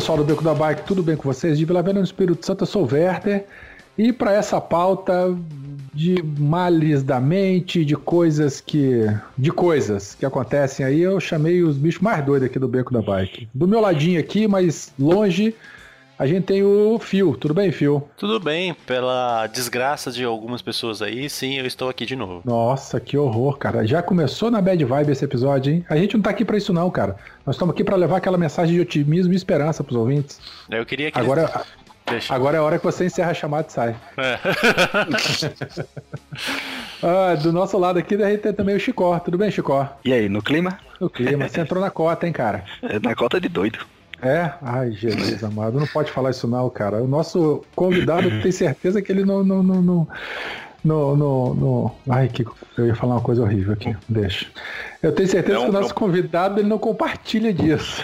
Pessoal do Beco da Bike, tudo bem com vocês? De Vila Velha no Espírito Santo, eu sou o Werther. E para essa pauta de males da mente, de coisas que. de coisas que acontecem aí, eu chamei os bichos mais doidos aqui do Beco da Bike. Do meu ladinho aqui, mas longe, a gente tem o Fio. Tudo bem, Fio? Tudo bem, pela desgraça de algumas pessoas aí, sim, eu estou aqui de novo. Nossa, que horror, cara. Já começou na bad vibe esse episódio, hein? A gente não tá aqui pra isso não, cara. Nós estamos aqui pra levar aquela mensagem de otimismo e esperança pros ouvintes. Eu queria que. Agora, Deixa. agora é a hora que você encerra a chamada e sai. É. Ah, do nosso lado aqui, a gente tem também o Chicó. Tudo bem, Chicó? E aí, no clima? O clima, você entrou na cota, hein, cara? É Na cota de doido. É? Ai, Jesus amado, não pode falar isso não, cara. O nosso convidado tem certeza que ele não. não, não, não no, no, no- Ai, que eu ia falar uma coisa horrível aqui. Deixa. Eu tenho certeza Não, que o nosso não. convidado ele não compartilha disso.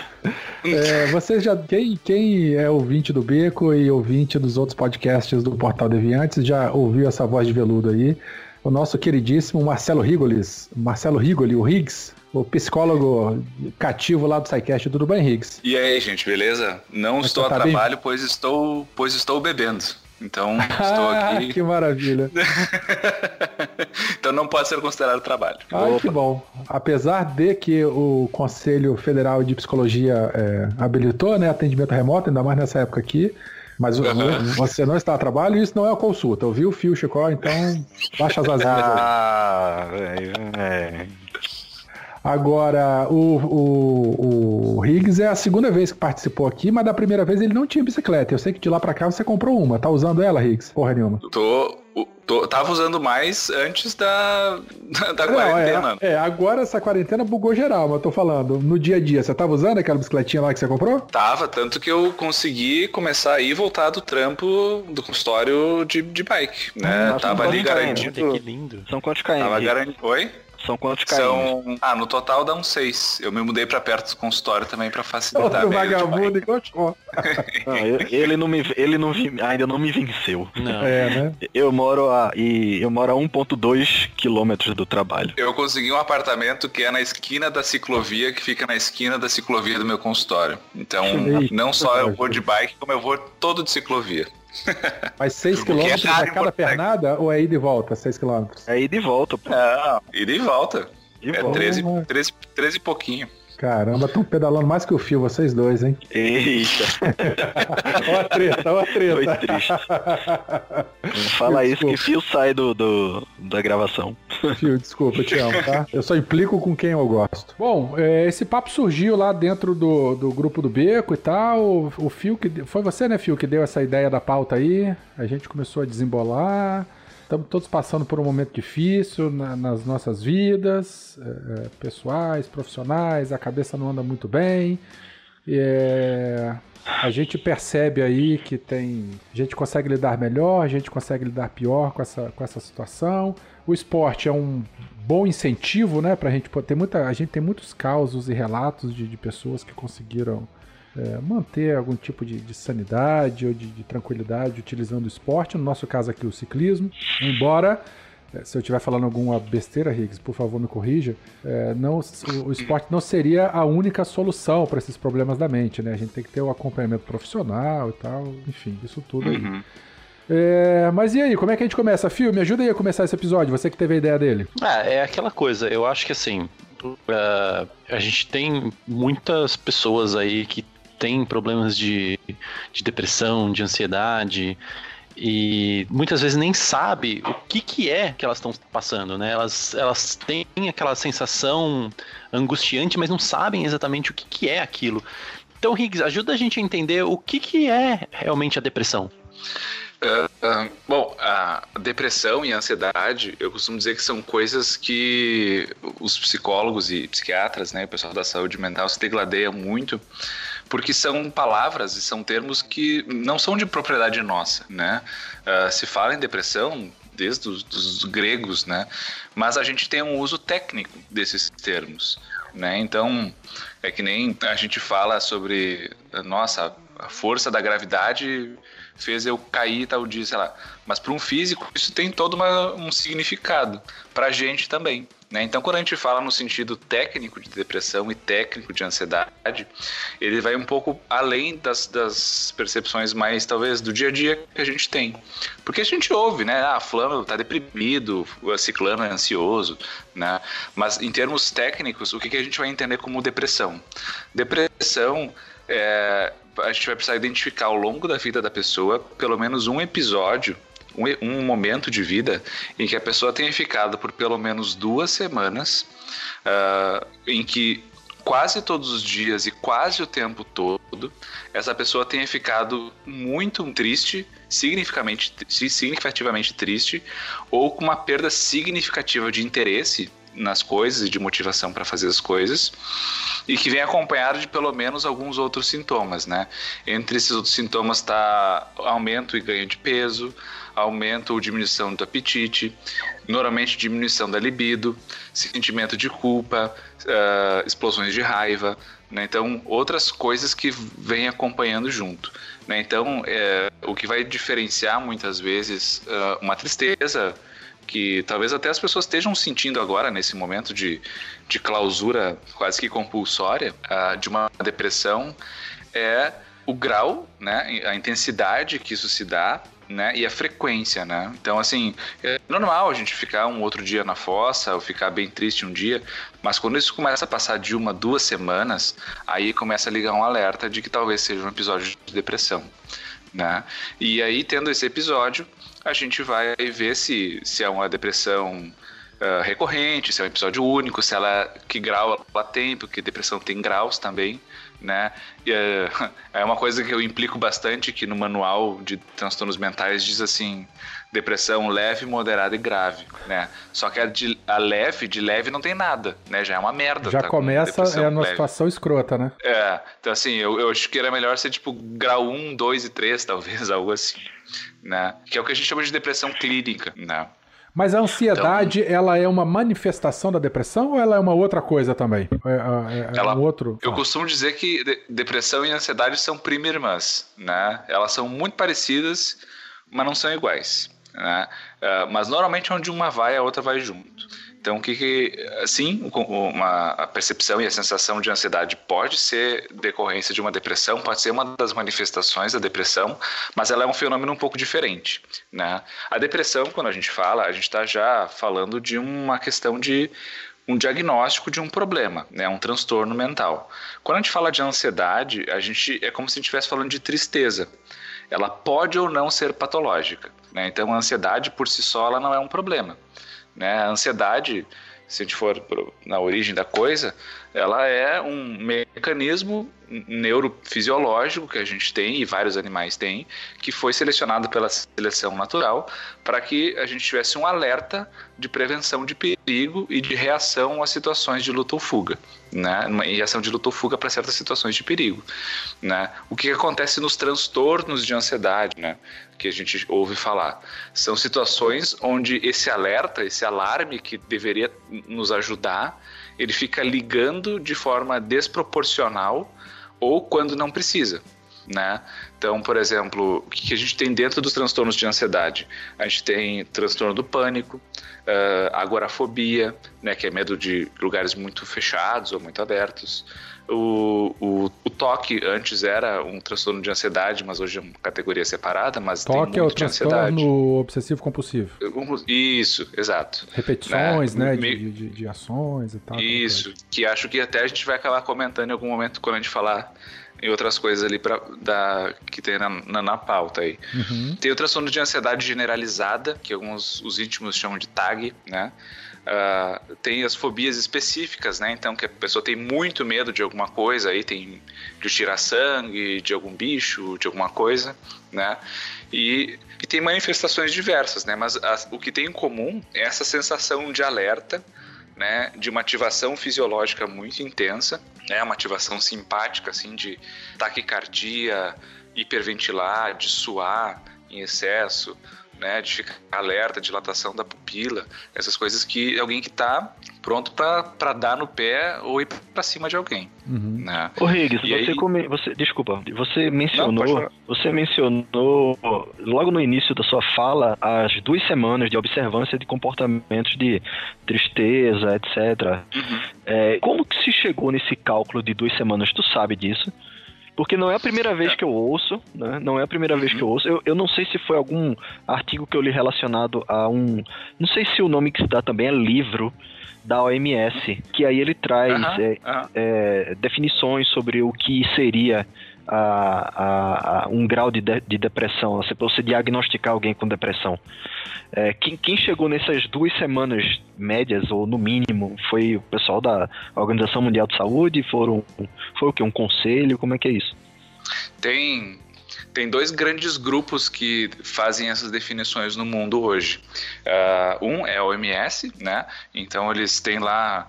É, você já. Quem, quem é ouvinte do Beco e ouvinte dos outros podcasts do Portal Deviantes já ouviu essa voz de veludo aí. O nosso queridíssimo Marcelo Rigolis. Marcelo Rigoli, o Riggs, o psicólogo cativo lá do SciCast. Tudo bem, Riggs? E aí, gente, beleza? Não Você estou a tá bem? trabalho, pois estou, pois estou bebendo. Então, estou Ah, aqui. que maravilha. então não pode ser considerado trabalho. Ai, que bom. Apesar de que o Conselho Federal de Psicologia é, habilitou né, atendimento remoto, ainda mais nessa época aqui, mas Aham. você não está a trabalho e isso não é a consulta. Ouviu o fio, Chicó? Então, baixa as asinhas aí. Ah, velho. É. Agora, o, o, o Higgs é a segunda vez que participou aqui, mas da primeira vez ele não tinha bicicleta. Eu sei que de lá pra cá você comprou uma. Tá usando ela, Higgs? Porra nenhuma. Tô, tô, tava usando mais antes da, da Não, quarentena. é, é, agora essa quarentena bugou geral, mas eu tô falando, no dia a dia, você tava usando aquela bicicletinha lá que você comprou? Tava, tanto que eu consegui começar a ir voltar do trampo do consultório de, de bike, né? Nossa, tava não ali garantido. Que lindo. São quantos km? Tava garantido. Oi? São quantos km? São. Ah, no total dá uns seis. Eu me mudei pra perto do consultório também pra facilitar Outro vagabundo igual. Não, eu- ele não me, ele não vi- ainda não me venceu. Não. É, né? Eu moro a e eu moro a 1.2 quilômetros do trabalho. Eu consegui um apartamento que é na esquina da ciclovia, que fica na esquina da ciclovia do meu consultório. Então, não só eu vou de bike, como eu vou todo de ciclovia. Mas 6 que é km a cada pernada ou é ida e volta, 6 km? Aí de volta, pô. Não, ida e volta. De É volta. 13, Porra. 13, 13 e pouquinho. Caramba, estão pedalando mais que o fio, vocês dois, hein? Eita, Ó a treta, ó a foi treta. triste. Não fala isso que fio sai do, do- da gravação. Fio, desculpa, eu te amo, tá? Eu só implico com quem eu gosto. Bom, é, esse papo surgiu lá dentro do, do grupo do Beco e tal. O, o Fio que. Foi você, né, Fio, que deu essa ideia da pauta aí. A gente começou a desembolar. Estamos todos passando por um momento difícil na- nas nossas vidas, é, é, pessoais, profissionais, a cabeça não anda muito bem. É, a gente percebe aí que tem. A gente consegue lidar melhor, a gente consegue lidar pior com essa, com essa situação. O esporte é um bom incentivo, né? Pra gente poder. Muita, a gente tem muitos causos e relatos de, de pessoas que conseguiram é, manter algum tipo de, de sanidade ou de, de tranquilidade utilizando o esporte. No nosso caso aqui, o ciclismo. Embora. é, Se eu estiver falando alguma besteira, Riggs, por favor me corrija. É, não, o, o esporte não seria a única solução para esses problemas da mente, né? A gente tem que ter o acompanhamento profissional e tal, enfim, isso tudo aí. Uhum. É, mas e aí, como é que a gente começa? Fio, me ajuda aí a começar esse episódio, você que teve a ideia dele. Ah, é aquela coisa, eu acho que assim, uh, a gente tem muitas pessoas aí que têm problemas de, de depressão, de ansiedade, e muitas vezes nem sabe o que, que é que elas estão passando, né? Elas, elas têm aquela sensação angustiante, mas não sabem exatamente o que, que é aquilo. Então, Higgs, ajuda a gente a entender o que, que é realmente a depressão. Ah, ah, bom, a depressão e a ansiedade, eu costumo dizer que são coisas que os psicólogos e psiquiatras, né, o pessoal da saúde mental se degladeiam muito, porque são palavras e são termos que não são de propriedade nossa, né? Uh, se fala em depressão desde os dos gregos, né? Mas a gente tem um uso técnico desses termos, né? Então, é que nem a gente fala sobre, nossa, a força da gravidade fez eu cair tal dia, sei lá. Mas para um físico, isso tem todo uma, um significado. Para a gente também. Né? Então, quando a gente fala no sentido técnico de depressão e técnico de ansiedade, ele vai um pouco além das, das percepções mais, talvez, do dia a dia que a gente tem. Porque a gente ouve, né? Ah, fulano está deprimido, o ciclano é ansioso, né? Mas em termos técnicos, o que, que a gente vai entender como depressão? Depressão é, a gente vai precisar identificar ao longo da vida da pessoa pelo menos um episódio um, um momento de vida em que a pessoa tenha ficado por pelo menos duas semanas uh, em que quase todos os dias e quase o tempo todo, essa pessoa tenha ficado muito triste, significativamente, triste, ou com uma perda significativa de interesse nas coisas e de motivação para fazer as coisas, e que vem acompanhado de pelo menos alguns outros sintomas, né? Entre esses outros sintomas está aumento e ganho de peso, aumento ou diminuição do apetite, normalmente diminuição da libido, sentimento de culpa, uh, explosões de raiva, né? então outras coisas que vêm acompanhando junto. Né? Então, é, o que vai diferenciar muitas vezes uh, uma tristeza que talvez até as pessoas estejam sentindo agora nesse momento de, de clausura quase que compulsória uh, de uma depressão é o grau, né, a intensidade que isso se dá né? E a frequência, né? Então, assim, é normal a gente ficar um outro dia na fossa ou ficar bem triste um dia, mas quando isso começa a passar de uma, duas semanas, aí começa a ligar um alerta de que talvez seja um episódio de depressão, né? E aí, tendo esse episódio, a gente vai ver se, se é uma depressão uh, recorrente, se é um episódio único, se ela que grau ela tem, porque depressão tem graus também, né? E, é, uma coisa que eu implico bastante que no manual de transtornos mentais diz assim depressão leve, moderada e grave, né? Só que a, de, a leve, de leve não tem nada, né? Já é uma merda. Já tá começa é uma situação escrota, né? É, então assim, eu, eu acho que era melhor ser tipo grau 1, 2 e 3, talvez, algo assim, né? Que é o que a gente chama de depressão clínica, né? Mas a ansiedade, então, ela é uma manifestação da depressão ou ela é uma outra coisa também? É, é, é ela, um outro... Eu costumo dizer que depressão e ansiedade são prima irmãs, né? Elas são muito parecidas, mas não são iguais, né? Uh, mas normalmente onde uma vai, a outra vai junto. Então, que, que sim, uma, a percepção e a sensação de ansiedade pode ser decorrência de uma depressão, pode ser uma das manifestações da depressão, mas ela é um fenômeno um pouco diferente, né? A depressão, quando a gente fala, a gente está já falando de uma questão de um diagnóstico de um problema, né, um transtorno mental. Quando a gente fala de ansiedade, a gente é como se a gente estivesse falando de tristeza. Ela pode ou não ser patológica. Né? Então, a ansiedade por si só ela não é um problema. Né? A ansiedade, se a gente for na origem da coisa, ela é um mecanismo neurofisiológico que a gente tem e vários animais têm, que foi selecionado pela seleção natural para que a gente tivesse um alerta de prevenção de perigo e de reação a situações de luta ou fuga, né? Reação de luta ou fuga para certas situações de perigo, né? O que acontece nos transtornos de ansiedade, né? Que a gente ouve falar, são situações onde esse alerta, esse alarme que deveria nos ajudar ele fica ligando de forma desproporcional ou quando não precisa. Né? Então, por exemplo, o que a gente tem dentro dos transtornos de ansiedade? A gente tem transtorno do pânico, uh, agorafobia, né, que é medo de lugares muito fechados ou muito abertos, o, o, o, toque antes era um transtorno de ansiedade, mas hoje é uma categoria separada, mas toque tem é o transtorno obsessivo compulsivo. Isso, exato. Repetições, né, né de, de, de, ações e tal. Isso, que acho que até a gente vai acabar comentando em algum momento quando a gente falar em outras coisas ali pra, da, que tem na, na, na pauta aí. Uhum. Tem o transtorno de ansiedade generalizada, que alguns os íntimos chamam de TAG, né? Uh, tem as fobias específicas, né? Então, que a pessoa tem muito medo de alguma coisa, aí tem de tirar sangue, de algum bicho, de alguma coisa, né? E, e tem manifestações diversas, né? Mas as, o que tem em comum é essa sensação de alerta né, de uma ativação fisiológica muito intensa, né, uma ativação simpática, assim, de taquicardia, hiperventilar, de suar em excesso, né, de ficar alerta, dilatação da pupila, essas coisas que alguém que está pronto para dar no pé ou ir para cima de alguém. Uhum. Né? Ô Riggs, você, aí... come, você desculpa, você mencionou, Não, você mencionou logo no início da sua fala as duas semanas de observância de comportamentos de tristeza, etc. Uhum. É, como que se chegou nesse cálculo de duas semanas? Tu sabe disso? Porque não é a primeira vez que eu ouço, né? Não é a primeira vez que eu ouço. Eu, eu não sei se foi algum artigo que eu li relacionado a um. Não sei se o nome que se dá também é livro da OMS, que aí ele traz é, É, definições sobre o que seria a, a, a um grau de, de, de depressão, você, você diagnosticar alguém com depressão. É, quem, quem, chegou nessas duas semanas médias, ou no mínimo, foi o pessoal da Organização Mundial de Saúde? Foram, foi o que? Um conselho? Como é que é isso? Tem, tem dois grandes grupos que fazem essas definições no mundo hoje. Uh, um é a OMS, né? Então eles têm lá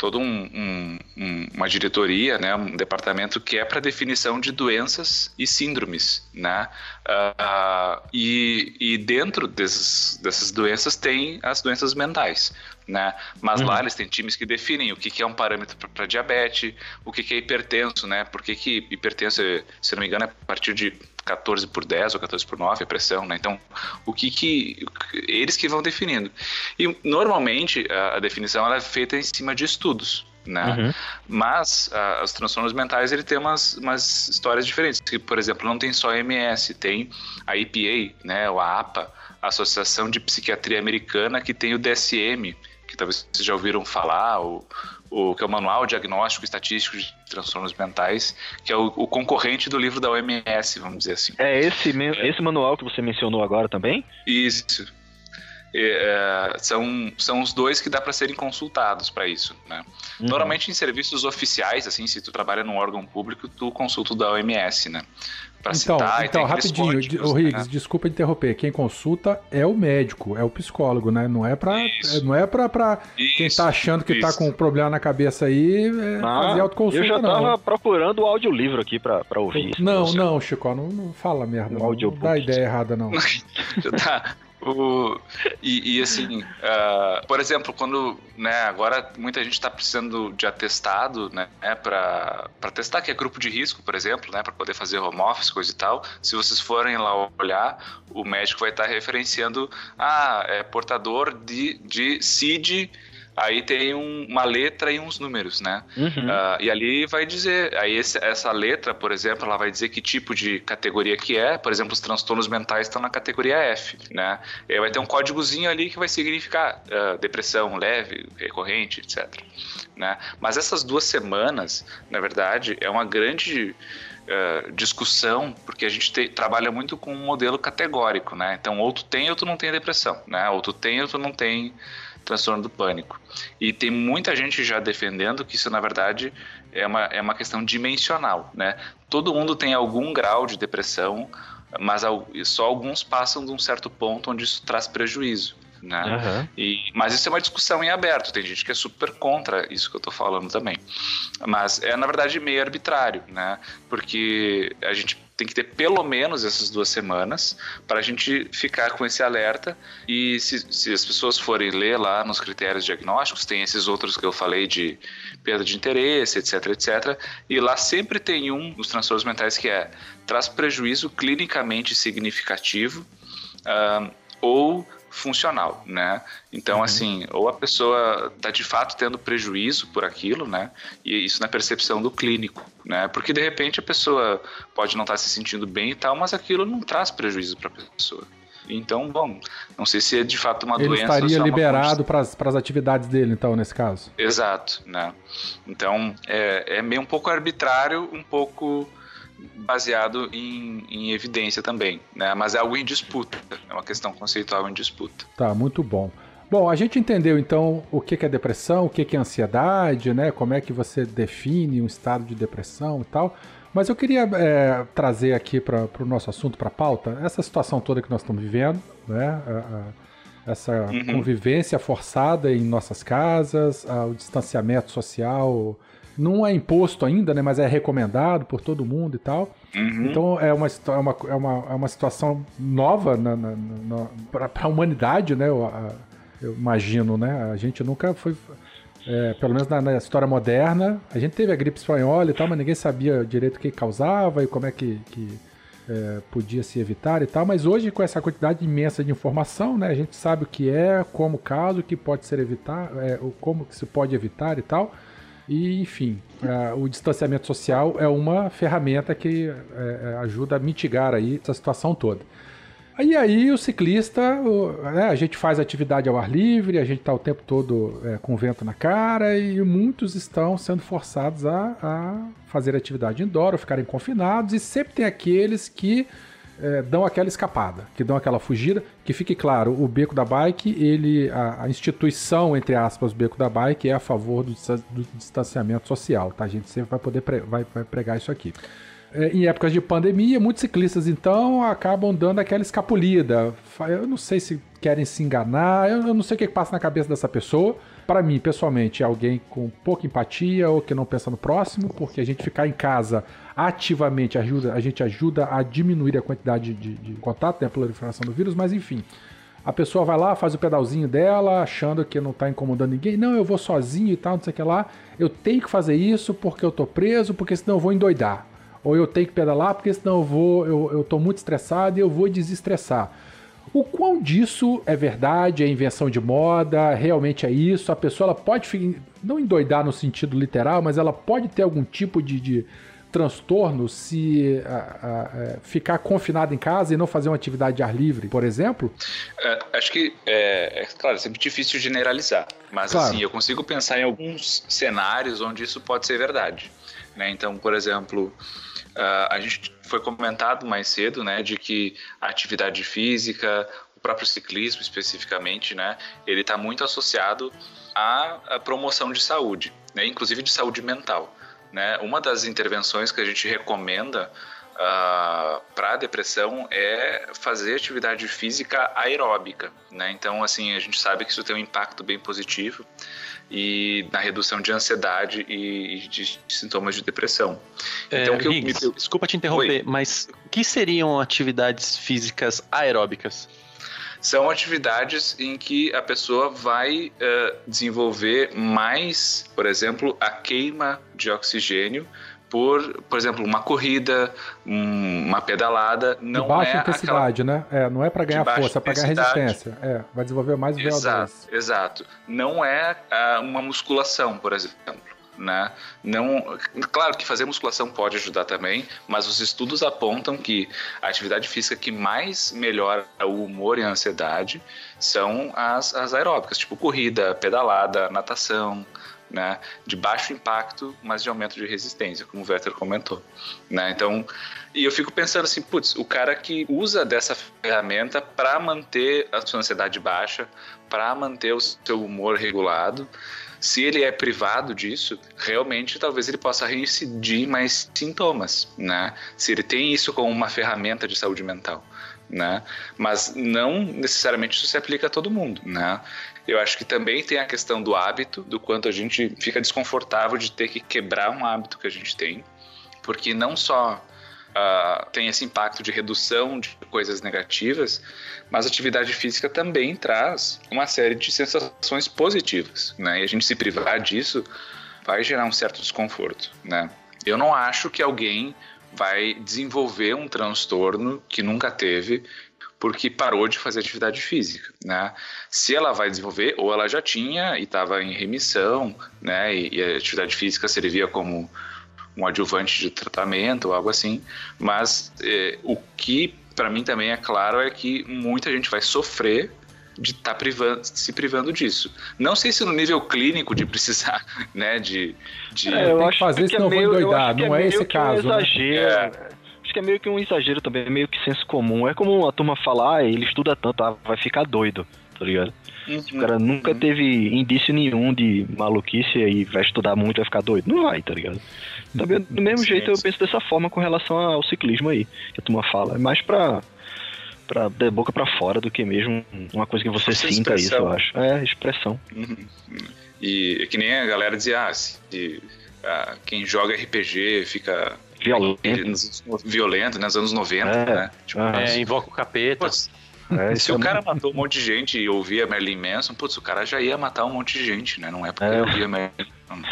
toda um, um, uma diretoria, né, um departamento que é para definição de doenças e síndromes, né? Uh, e, e dentro desses, dessas doenças tem as doenças mentais, né? Mas uhum. lá eles têm times que definem o que, que é um parâmetro para diabetes, o que, que é hipertenso, né? Por que, que hipertenso, se não me engano, é a partir de 14 por 10 ou 14 por 9 a pressão, né? Então, o que que eles que vão definindo. E normalmente a, a definição ela é feita em cima de estudos, né? Uhum. Mas a, os transtornos mentais ele tem umas, umas histórias diferentes. Que, por exemplo, não tem só a MS, tem a EPA, né? Ou a APA, a Associação de Psiquiatria Americana, que tem o DSM, que talvez vocês já ouviram falar, ou o que é o Manual Diagnóstico Estatístico de Transtornos Mentais, que é o, o, concorrente do livro da OMS, vamos dizer assim. É esse, é. esse manual que você mencionou agora também? Isso. É, são, são os dois que dá para serem consultados para isso, né? Uhum. Normalmente em serviços oficiais, assim, se tu trabalha num órgão público, tu consulta o da OMS, né? Pra então, citar, então rapidinho, o Riggs, né? desculpa interromper. Quem consulta é o médico, é o psicólogo, né? Não é para não é para pra quem tá achando que tá isso. tá com um problema na cabeça aí é ah, fazer autoconsulta, Eu já tava não. procurando o audiolivro aqui para ouvir. Não, não, Chico, não, não fala merda. Um não, não dá ideia errada, não. tá. O, e, e, assim, uh, por exemplo, quando né, agora muita gente está precisando de atestado né, para testar que é grupo de risco, por exemplo, né, para poder fazer home office, coisa e tal. Se vocês forem lá olhar, o médico vai estar tá referenciando, ah, é portador de, de CID Aí tem um, uma letra e uns números, né? Uhum. Uh, e ali vai dizer, aí esse, essa letra, por exemplo, ela vai dizer que tipo de categoria que é. Por exemplo, os transtornos mentais estão na categoria F, né? E aí vai ter um códigozinho ali que vai significar uh, depressão leve, recorrente, etc. Né? Mas essas duas semanas, na verdade, é uma grande uh, discussão, porque a gente te, trabalha muito com um modelo categórico, né? Então, ou tu tem ou tu não tem depressão, né? Ou tu tem ou tu não tem transtorno do pânico. E tem muita gente já defendendo que isso, na verdade, é uma, é uma questão dimensional, né? Todo mundo tem algum grau de depressão, mas só alguns passam de um certo ponto onde isso traz prejuízo. Né? Uhum. E, mas isso é uma discussão em aberto. Tem gente que é super contra isso que eu estou falando também. Mas é na verdade meio arbitrário, né? Porque a gente tem que ter pelo menos essas duas semanas para a gente ficar com esse alerta. E se, se, as pessoas forem ler lá nos critérios diagnósticos, tem esses outros que eu falei de perda de interesse, etc, etc. E lá sempre tem um dos transtornos mentais que é traz prejuízo clinicamente significativo. Ou funcional, né? Então, uhum. assim, ou a pessoa está de fato tendo prejuízo por aquilo, né? E isso na percepção do clínico, né? Porque de repente a pessoa pode não estar tá se sentindo bem e tal, mas aquilo não traz prejuízo para a pessoa. Então, bom, não sei se é de fato uma Ele doença. Ele estaria liberado para as atividades dele, então, nesse caso. Exato, né? Então, é, é meio um pouco arbitrário, um pouco baseado em, em evidência também, né? Mas é algo em disputa, é uma questão conceitual em disputa. Tá, muito bom. Bom, a gente entendeu então o que é depressão, o que é ansiedade, né? Como é que você define um estado de depressão e tal. Mas eu queria é, trazer aqui para o nosso assunto, para a pauta, essa situação toda que nós estamos vivendo, né? A, a, essa uhum. convivência forçada em nossas casas, o distanciamento social não é imposto ainda, né, mas é recomendado por todo mundo e tal. Uhum. Então é uma, é, uma, é, uma, é uma situação nova na, na, na para a humanidade, né? Eu, eu, imagino, né? A gente nunca foi. É, pelo menos na, na, história moderna, a gente teve a gripe espanhola e tal, mas ninguém sabia direito o que causava e como é que, que é, podia se evitar e tal. Mas hoje, com essa quantidade imensa de informação, né, a gente sabe o que é, como causa, o que pode ser evitar, é, como que se pode evitar e tal. E, enfim, o distanciamento social é uma ferramenta que uh, ajuda a mitigar aí essa situação toda. E aí o ciclista, né, a gente faz atividade ao ar livre, a gente está o tempo todo é, com vento na cara e muitos estão sendo forçados a, a fazer atividade indoor ou ficarem confinados e sempre tem aqueles que é, dão aquela escapada, que dão aquela fugida. Que fique claro, o Beco da Bike, ele, a, a instituição, entre aspas, Beco da Bike, é a favor do, do distanciamento social, tá? A gente sempre vai poder pre, vai, vai pregar isso aqui. É, em épocas de pandemia, muitos ciclistas então acabam dando aquela escapulida. Eu não sei se querem se enganar, eu não sei o que passa na cabeça dessa pessoa. Para mim, pessoalmente, é alguém com pouca empatia ou que não pensa no próximo, porque a gente ficar em casa ativamente ajuda, a gente ajuda a diminuir a quantidade de, de contato, né, a proliferação do vírus, mas enfim. A pessoa vai lá, faz o pedalzinho dela, achando que não está incomodando ninguém. Não, eu vou sozinho e tal, não sei o que lá. Eu tenho que fazer isso porque eu tô preso, porque senão eu vou endoidar. Ou eu tenho que pedalar porque senão eu vou, eu, eu tô muito estressado e eu vou desestressar. O quão disso é verdade, é invenção de moda, realmente é isso? A pessoa ela pode não endoidar no sentido literal, mas ela pode ter algum tipo de, de transtorno se a, a, é, ficar confinado em casa e não fazer uma atividade de ar livre, por exemplo? É, acho que é, é, claro, é sempre difícil generalizar, mas claro. assim eu consigo pensar em alguns cenários onde isso pode ser verdade. Né? Então, por exemplo, Uh, a gente foi comentado mais cedo, né, de que a atividade física, o próprio ciclismo especificamente, né, ele está muito associado à, promoção de saúde, né, inclusive de saúde mental. Né? Uma das intervenções que a gente recomenda uh, ah, para a depressão é fazer atividade física aeróbica, né? Então, assim, a gente sabe que isso tem um impacto bem positivo e na redução de ansiedade e de sintomas de depressão. É, então, que Higgs, eu, desculpa te interromper, Oi. mas o que seriam atividades físicas aeróbicas? São atividades em que a pessoa vai uh, desenvolver mais, por exemplo, a queima de oxigênio por, por exemplo, uma corrida, uma pedalada, não de baixa é intensidade, aquela... né? É, não é para ganhar força, é para ganhar resistência. É, vai desenvolver mais VO2. Exato, exato. Não é uh, uma musculação, por exemplo. Né? Não, claro que fazer musculação pode ajudar também, mas os estudos apontam que a atividade física que mais melhora o humor e a ansiedade são as, as aeróbicas, tipo corrida, pedalada, natação, né, de baixo impacto, mas de aumento de resistência, como o Vetter comentou, né? Então, e eu fico pensando assim, putz, o cara que usa dessa ferramenta para manter a sua ansiedade baixa, para manter o seu humor regulado, se ele é privado disso, realmente talvez ele possa reincidir mais sintomas, né? Se ele tem isso como uma ferramenta de saúde mental. Né? Mas não necessariamente isso se aplica a todo mundo, né? Eu acho que também tem a questão do hábito, do quanto a gente fica desconfortável de ter que quebrar um hábito que a gente tem, porque não só uh, tem esse impacto de redução de coisas negativas, mas a atividade física também traz uma série de sensações positivas, né? E a gente se privar disso vai gerar um certo desconforto, né? Eu não acho que alguém vai desenvolver um transtorno que nunca teve porque parou de fazer atividade física, né? Se ela vai desenvolver, ou ela já tinha e estava em remissão, né? E, e, a atividade física servia como um adjuvante de tratamento ou algo assim. Mas eh, o que para mim também é claro é que muita gente vai sofrer de estar tá privando, se privando disso. Não sei se no nível clínico de precisar, né, de... de... É, eu acho que fazer, que senão é meio, vou endoidar, não é, é esse caso. Um né? exagero. Né? Acho que é meio que um exagero também, é meio que senso comum. É como a turma falar, ah, ele estuda tanto, ah, vai ficar doido, tá ligado? Uhum. O cara nunca teve indício nenhum de maluquice e vai estudar muito vai ficar doido. Não vai, tá ligado? Também, do mesmo jeito eu penso dessa forma com relação ao ciclismo aí, que a turma fala. É mais pra, pra, de boca para fora do que mesmo uma coisa que você sinta isso, eu acho. É, expressão. Uhum. E é que nem a galera dizia, ah, se, ah, quem joga RPG fica violento, violento né, nos anos 90, é, né? Tipo, é, invoca o capeta. É, se o é cara matou um monte de gente e ouvia Merlin Manson, putz, o cara já ia matar um monte de gente, né? Não é porque é. ouvia Merlin Manson.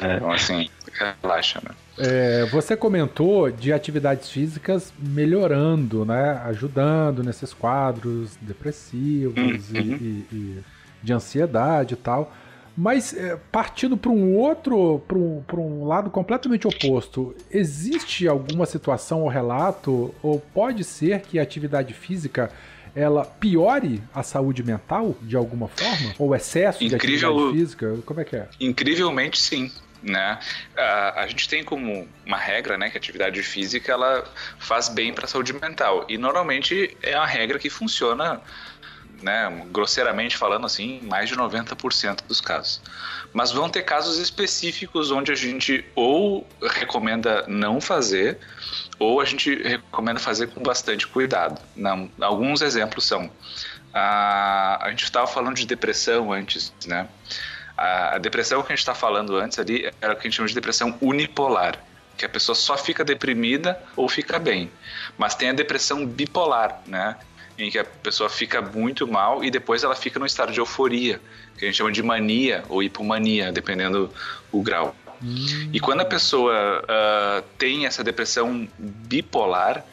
É. Então, assim, relaxa, né? É, você comentou de atividades físicas melhorando, né? Ajudando nesses quadros depressivos uhum. e, e, e, de ansiedade e tal. Mas é, partindo para um outro, para um, um lado completamente oposto, existe alguma situação ou relato, ou pode ser que a atividade física ela piore a saúde mental de alguma forma? Ou excesso Incrível... de atividade física? Como é que é? Incrivelmente sim. Né? A, a gente tem como uma regra, né, que a atividade física ela faz bem para a saúde mental e normalmente é uma regra que funciona né, grosseiramente falando assim, mais de 90% dos casos. Mas vão ter casos específicos onde a gente ou recomenda não fazer, ou a gente recomenda fazer com bastante cuidado. Não, alguns exemplos são: a, a gente estava falando de depressão antes, né? A, a depressão que a gente está falando antes ali era o que a gente chama de depressão unipolar que a pessoa só fica deprimida ou fica bem. Mas tem a depressão bipolar, né? Em que a pessoa fica muito mal e depois ela fica no estado de euforia, que a gente chama de mania ou hipomania, dependendo o grau. E quando a pessoa uh, tem essa depressão bipolar,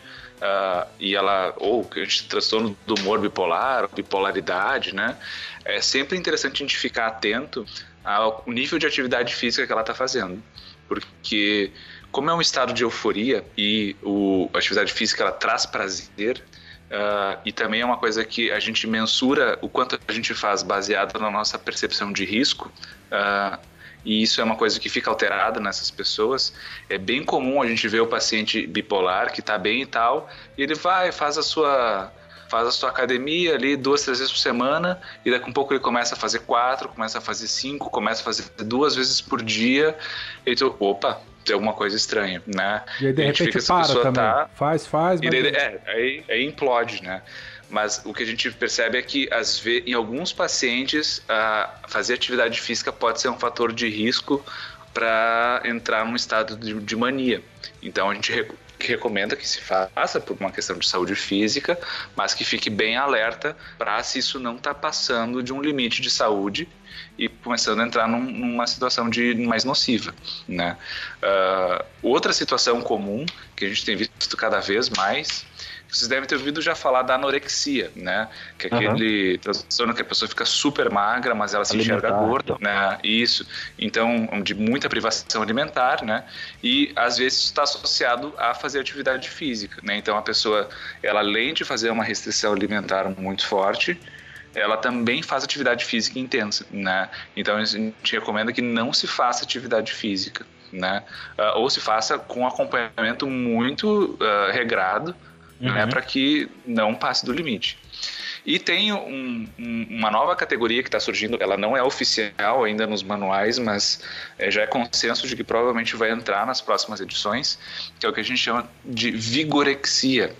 uh, e ela, ou que a gente transtorno do humor bipolar, bipolaridade, né? É sempre interessante a gente ficar atento ao nível de atividade física que ela está fazendo. Porque, como é um estado de euforia e o, a atividade física ela traz prazer, Uh, e também é uma coisa que a gente mensura o quanto a gente faz baseado na nossa percepção de risco. Uh, e isso é uma coisa que fica alterada nessas pessoas. É bem comum a gente ver o paciente bipolar que está bem e tal, e ele vai, faz a sua faz a sua academia ali duas, três vezes por semana, e daqui a um pouco ele começa a fazer quatro, começa a fazer cinco, começa a fazer duas vezes por dia, e tu, opa, alguma coisa estranha, né? E aí de repente para também. Tá, faz, faz, mas... Daí, é, aí, aí implode, né? Mas o que a gente percebe é que, às vezes, em alguns pacientes, a fazer atividade física pode ser um fator de risco para entrar num estado de, de, mania. Então a gente rec recomenda que se faça por uma questão de saúde física, mas que fique bem alerta para se isso não está passando de um limite de saúde e começando a entrar num, numa situação de mais nociva, né? Uh, outra situação comum que a gente tem visto cada vez mais vocês devem ter ouvido já falar da anorexia, né? Que é aquele uhum. transtorno que a pessoa fica super magra, mas ela se alimentar. enxerga gorda, né? Isso. Então, de muita privação alimentar, né? E às vezes está associado a fazer atividade física, né? Então a pessoa, ela além de fazer uma restrição alimentar muito forte, ela também faz atividade física intensa, né? Então a gente recomenda que não se faça atividade física, né? Uh, ou se faça com acompanhamento muito uh, regrado, né? uhum. né? Para que não passe do limite. E tem um, um, uma nova categoria que está surgindo, ela não é oficial ainda nos manuais, mas é, já é consenso de que provavelmente vai entrar nas próximas edições, que é o que a gente chama de vigorexia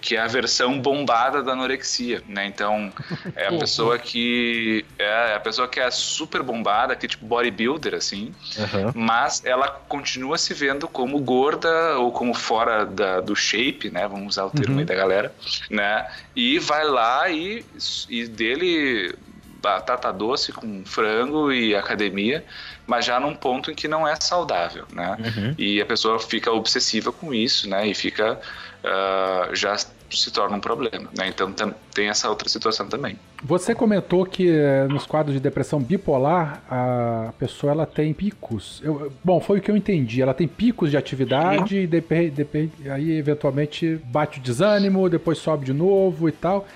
que é a versão bombada da anorexia, né? Então, é a pessoa que é a pessoa que é super bombada, que é tipo bodybuilder assim, uhum. mas ela continua se vendo como gorda ou como fora da, do shape, né? Vamos usar o termo uhum. aí da galera, né? E vai lá e, e dele batata doce com frango e academia, mas já num ponto em que não é saudável, né? Uhum. E a pessoa fica obsessiva com isso, né? E fica uh, já se torna um problema, né? Então tem essa outra situação também. Você comentou que eh, nos quadros de depressão bipolar a pessoa ela tem picos. Eu, bom, foi o que eu entendi. Ela tem picos de atividade uhum. e depende, depende, aí eventualmente bate o desânimo, depois sobe de novo e tal.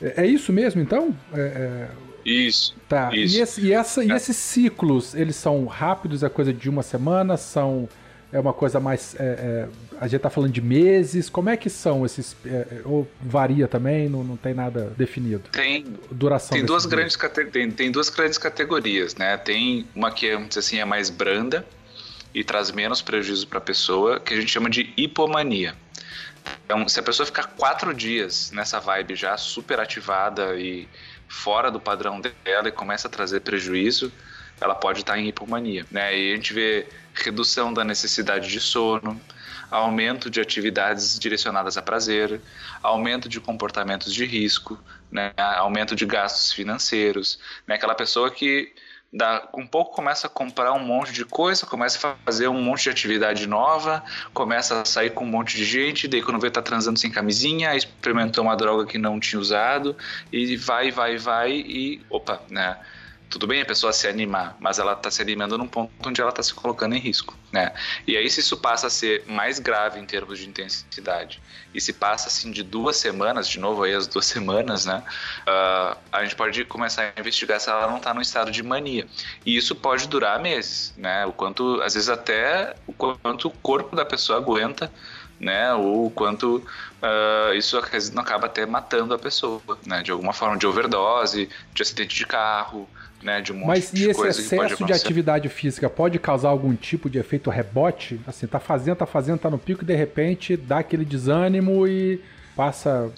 É, é isso mesmo, então? É, é... Isso. Tá. Isso. E, esse, e, essa, é. e esses ciclos, eles são rápidos, é coisa de uma semana? São. É uma coisa mais. É, é, a gente tá falando de meses. Como é que são esses. É, é, ou varia também? Não, não tem nada definido? Tem. Duração tem duas, grandes tem, tem duas grandes categorias, né? Tem uma que, dizer assim, é mais branda e traz menos prejuízo para a pessoa, que a gente chama de hipomania. Então, se a pessoa ficar quatro dias nessa vibe já super ativada e fora do padrão dela e começa a trazer prejuízo, ela pode estar em hipomania. Né? E a gente vê redução da necessidade de sono, aumento de atividades direcionadas a prazer, aumento de comportamentos de risco, né? aumento de gastos financeiros. Né? Aquela pessoa que dá, um pouco começa a comprar um monte de coisa, começa a fazer um monte de atividade nova, começa a sair com um monte de gente, daí quando vê tá transando sem camisinha, experimentou uma droga que não tinha usado, e vai, vai, vai, e opa, né? Tudo bem a pessoa se animar, mas ela está se animando num ponto onde ela está se colocando em risco, né? E aí se isso passa a ser mais grave em termos de intensidade e se passa assim de duas semanas, de novo aí as duas semanas, né? Uh, a gente pode começar a investigar se ela não está no estado de mania e isso pode durar meses, né? O quanto, às vezes até o quanto o corpo da pessoa aguenta né? Ou o quanto uh, isso acaba até matando a pessoa, né? De alguma forma, de overdose, de acidente de carro, né, de um monte Mas de e esse excesso de atividade física pode causar algum tipo de efeito rebote? Assim, tá fazendo, tá fazendo, tá no pico e de repente dá aquele desânimo e passa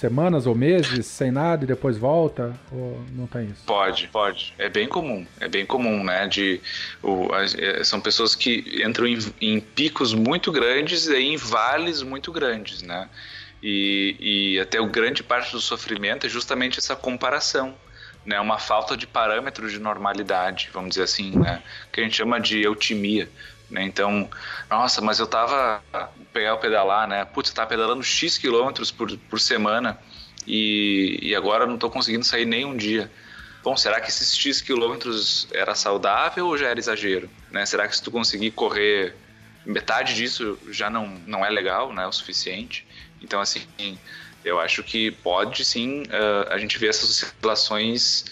semanas ou meses sem nada e depois volta? Ou não tem isso? Pode, pode. É bem comum. É bem comum, né? De, o, é, são pessoas que entram em, em picos muito grandes e em vales muito grandes, né? E, e até o grande parte do sofrimento é justamente essa comparação né, uma falta de parâmetros de normalidade, vamos dizer assim, né, que a gente chama de eutimia. Né, então, nossa, mas eu tava pegar o pedalar, né? Putz, eu tava pedalando X quilômetros por, por semana e, e agora não estou conseguindo sair nem um dia. Bom, será que esses X quilômetros era saudável ou já era exagero? Né? Será que se tu conseguir correr metade disso já não, não é legal, não é o suficiente? Então, assim, eu acho que pode sim uh, a gente ver essas oscilações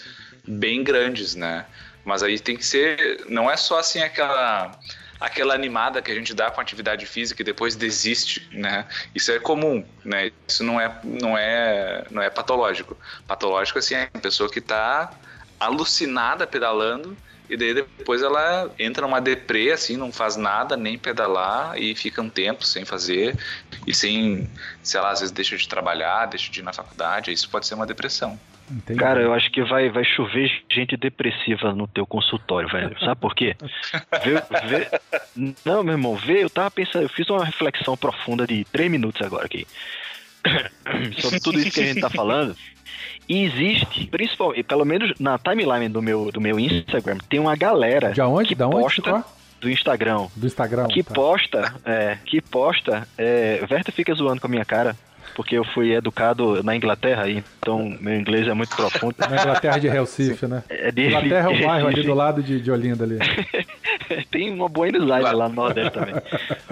bem grandes, né? Mas aí tem que ser, não é só assim aquela aquela animada que a gente dá com atividade física e depois desiste, né? Isso é comum, né? Isso não é não é não é patológico. Patológico assim é a pessoa que está alucinada pedalando e daí depois ela entra numa deprê, assim, não faz nada, nem pedalar, e fica um tempo sem fazer, e sem, sei lá, às vezes deixa de trabalhar, deixa de ir na faculdade, isso pode ser uma depressão. Entendi. Cara, eu acho que vai, vai chover gente depressiva no teu consultório, velho. Sabe por quê? Vê, vê... Não, meu irmão, vê, eu tava pensando, eu fiz uma reflexão profunda de três minutos agora aqui. Sobre tudo isso que a gente tá falando. E existe, principalmente, pelo menos na timeline do meu, do meu Instagram, tem uma galera de onde? que da onde posta do Instagram. Do Instagram. Que tá. posta, é, que posta, é, Verta fica zoando com a minha cara, porque eu fui educado na Inglaterra, então meu inglês é muito profundo. Na Inglaterra de Recife, né? É de Inglaterra é o bairro ali do lado de, de Olinda ali. Tem uma boa Aires lá no Nordeste também.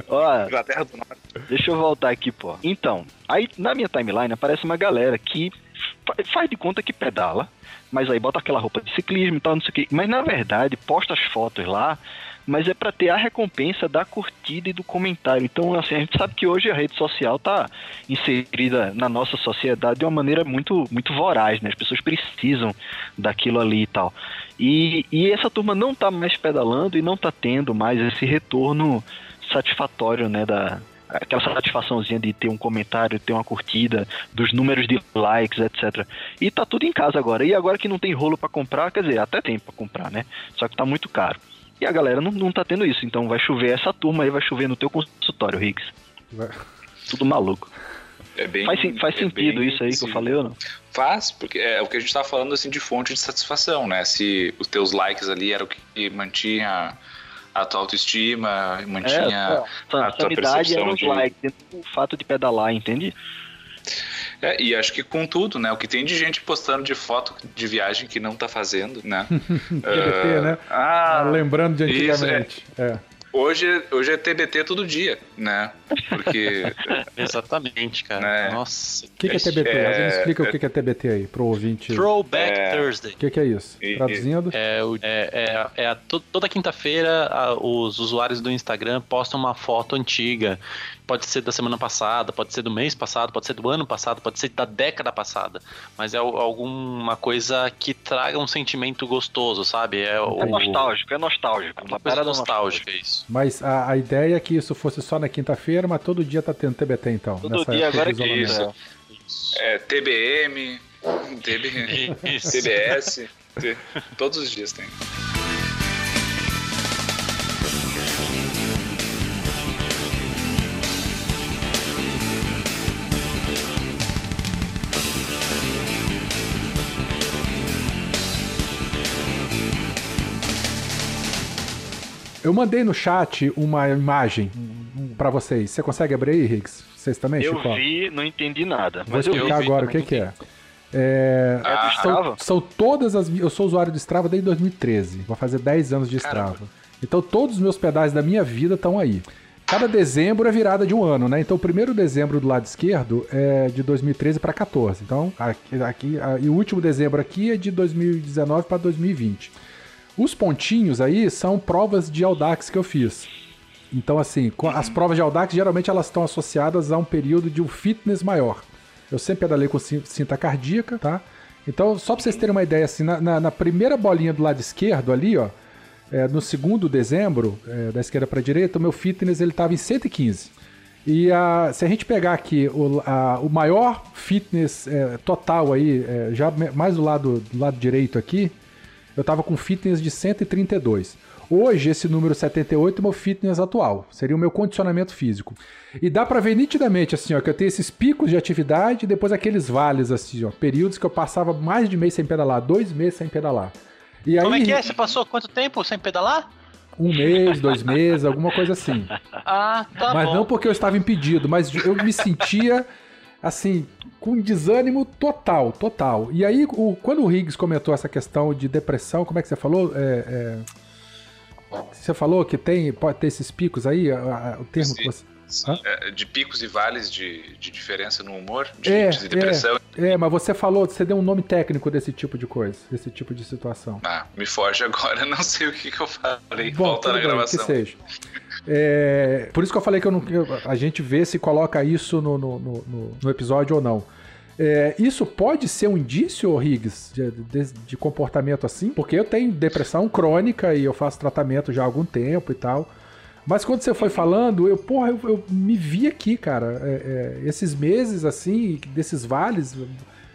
Ó, Inglaterra do Norte. Deixa eu voltar aqui, pô. Então, aí na minha timeline aparece uma galera que faz de conta que pedala, mas aí bota aquela roupa de ciclismo e tal, não sei o que. Mas na verdade, posta as fotos lá, mas é para ter a recompensa da curtida e do comentário. Então, assim, a gente sabe que hoje a rede social tá inserida na nossa sociedade de uma maneira muito, muito voraz, né? As pessoas precisam daquilo ali e tal. E, e essa turma não tá mais pedalando e não tá tendo mais esse retorno satisfatório, né, da, aquela satisfaçãozinha de ter um comentário, ter uma curtida, dos números de likes, etc. E tá tudo em casa agora. E agora que não tem rolo para comprar, quer dizer, até tem para comprar, né? Só que tá muito caro. E a galera não, não tá tendo isso. Então vai chover essa turma aí, vai chover no teu consultório, Riggs. Tudo maluco. É bem, faz faz é sentido isso aí sim. que eu falei ou não? Faz, porque é o que a gente tá falando assim de fonte de satisfação, né? Se os teus likes ali era o que mantinha a tua autoestima, mantinha é, a tua percepção de... Like, o fato de pedalar, entende? É, e acho que com tudo, né? O que tem de gente postando de foto de viagem que não tá fazendo, né? TBT, uh, né? Ah, Lembrando de antigamente. Isso, é. é. Hoje, hoje é TBT todo dia, né? Porque. Exatamente, cara. Né? Nossa. O que, que, é TBT? É, explica é, o que, que é TBT aí pro ouvinte. Throwback é, Thursday. O que, que, é isso? Traduzindo? É, é, é, é a, toda quinta-feira os usuários do Instagram postam uma foto antiga pode ser da semana passada, pode ser do mês passado, pode ser do ano passado, pode ser da década passada. Mas é alguma coisa que traga um sentimento gostoso, sabe? É, o... é nostálgico, é nostálgico. Uma coisa nostálgica, isso. Mas a, a, ideia é que isso fosse só na quinta-feira, mas todo dia tá tendo TBT então. Todo dia agora é que isso. É, TBM, TB, TBS, todos os dias tem. Eu mandei no chat uma imagem para vocês. Você consegue abrir aí, Riggs? Vocês também, Eu Chico? vi, não entendi nada. Vou explicar agora o que, que é. É, é são, são, todas as. Eu sou usuário de Strava desde 2013. Vou fazer 10 anos de Strava. Caramba. Então todos os meus pedais da minha vida estão aí. Cada dezembro é virada de um ano, né? Então o primeiro dezembro do lado esquerdo é de 2013 para 14. Então aqui, aqui e o último dezembro aqui é de 2019 para 2020. Os pontinhos aí são provas de Audax que eu fiz. Então, assim, as provas de Audax geralmente elas estão associadas a um período de um fitness maior. Eu sempre pedalei com cinta cardíaca, tá? Então, só pra vocês terem uma ideia, assim, na, na, na primeira bolinha do lado esquerdo ali, ó, é, no segundo dezembro, é, da esquerda para direita, o meu fitness ele tava em 115. E a, se a gente pegar aqui o, a, o maior fitness é, total aí, é, já mais do lado, do lado direito aqui, eu estava com fitness de 132. Hoje, esse número 78 é o meu fitness atual, seria o meu condicionamento físico. E dá para ver nitidamente, assim, ó, que eu tenho esses picos de atividade e depois aqueles vales, assim, ó, períodos que eu passava mais de mês sem pedalar, dois meses sem pedalar. E aí, Como é que é? Você passou quanto tempo sem pedalar? Um mês, dois meses, alguma coisa assim. Ah, tá Mas bom. não porque eu estava impedido, mas eu me sentia, assim, com desânimo total, total. E aí, o, quando o Higgs comentou essa questão de depressão, como é que você falou? É, é, você falou que tem, pode ter esses picos aí, o termo Sim. que você... É, de picos e vales de, de diferença no humor, de, é, de depressão. É, é, mas você falou, você deu um nome técnico desse tipo de coisa, desse tipo de situação. Ah, me foge agora, não sei o que, que eu falei. Bom, Volta na bem, gravação. Que seja. É, por isso que eu falei que eu não, a gente vê se coloca isso no, no, no, no episódio ou não. É, isso pode ser um indício, Riggs, de, de, de, comportamento assim? Porque eu tenho depressão crônica e eu faço tratamento já há algum tempo e tal. Mas quando você foi falando, eu, porra, eu, eu me vi aqui, cara. É, é, esses meses, assim, desses vales,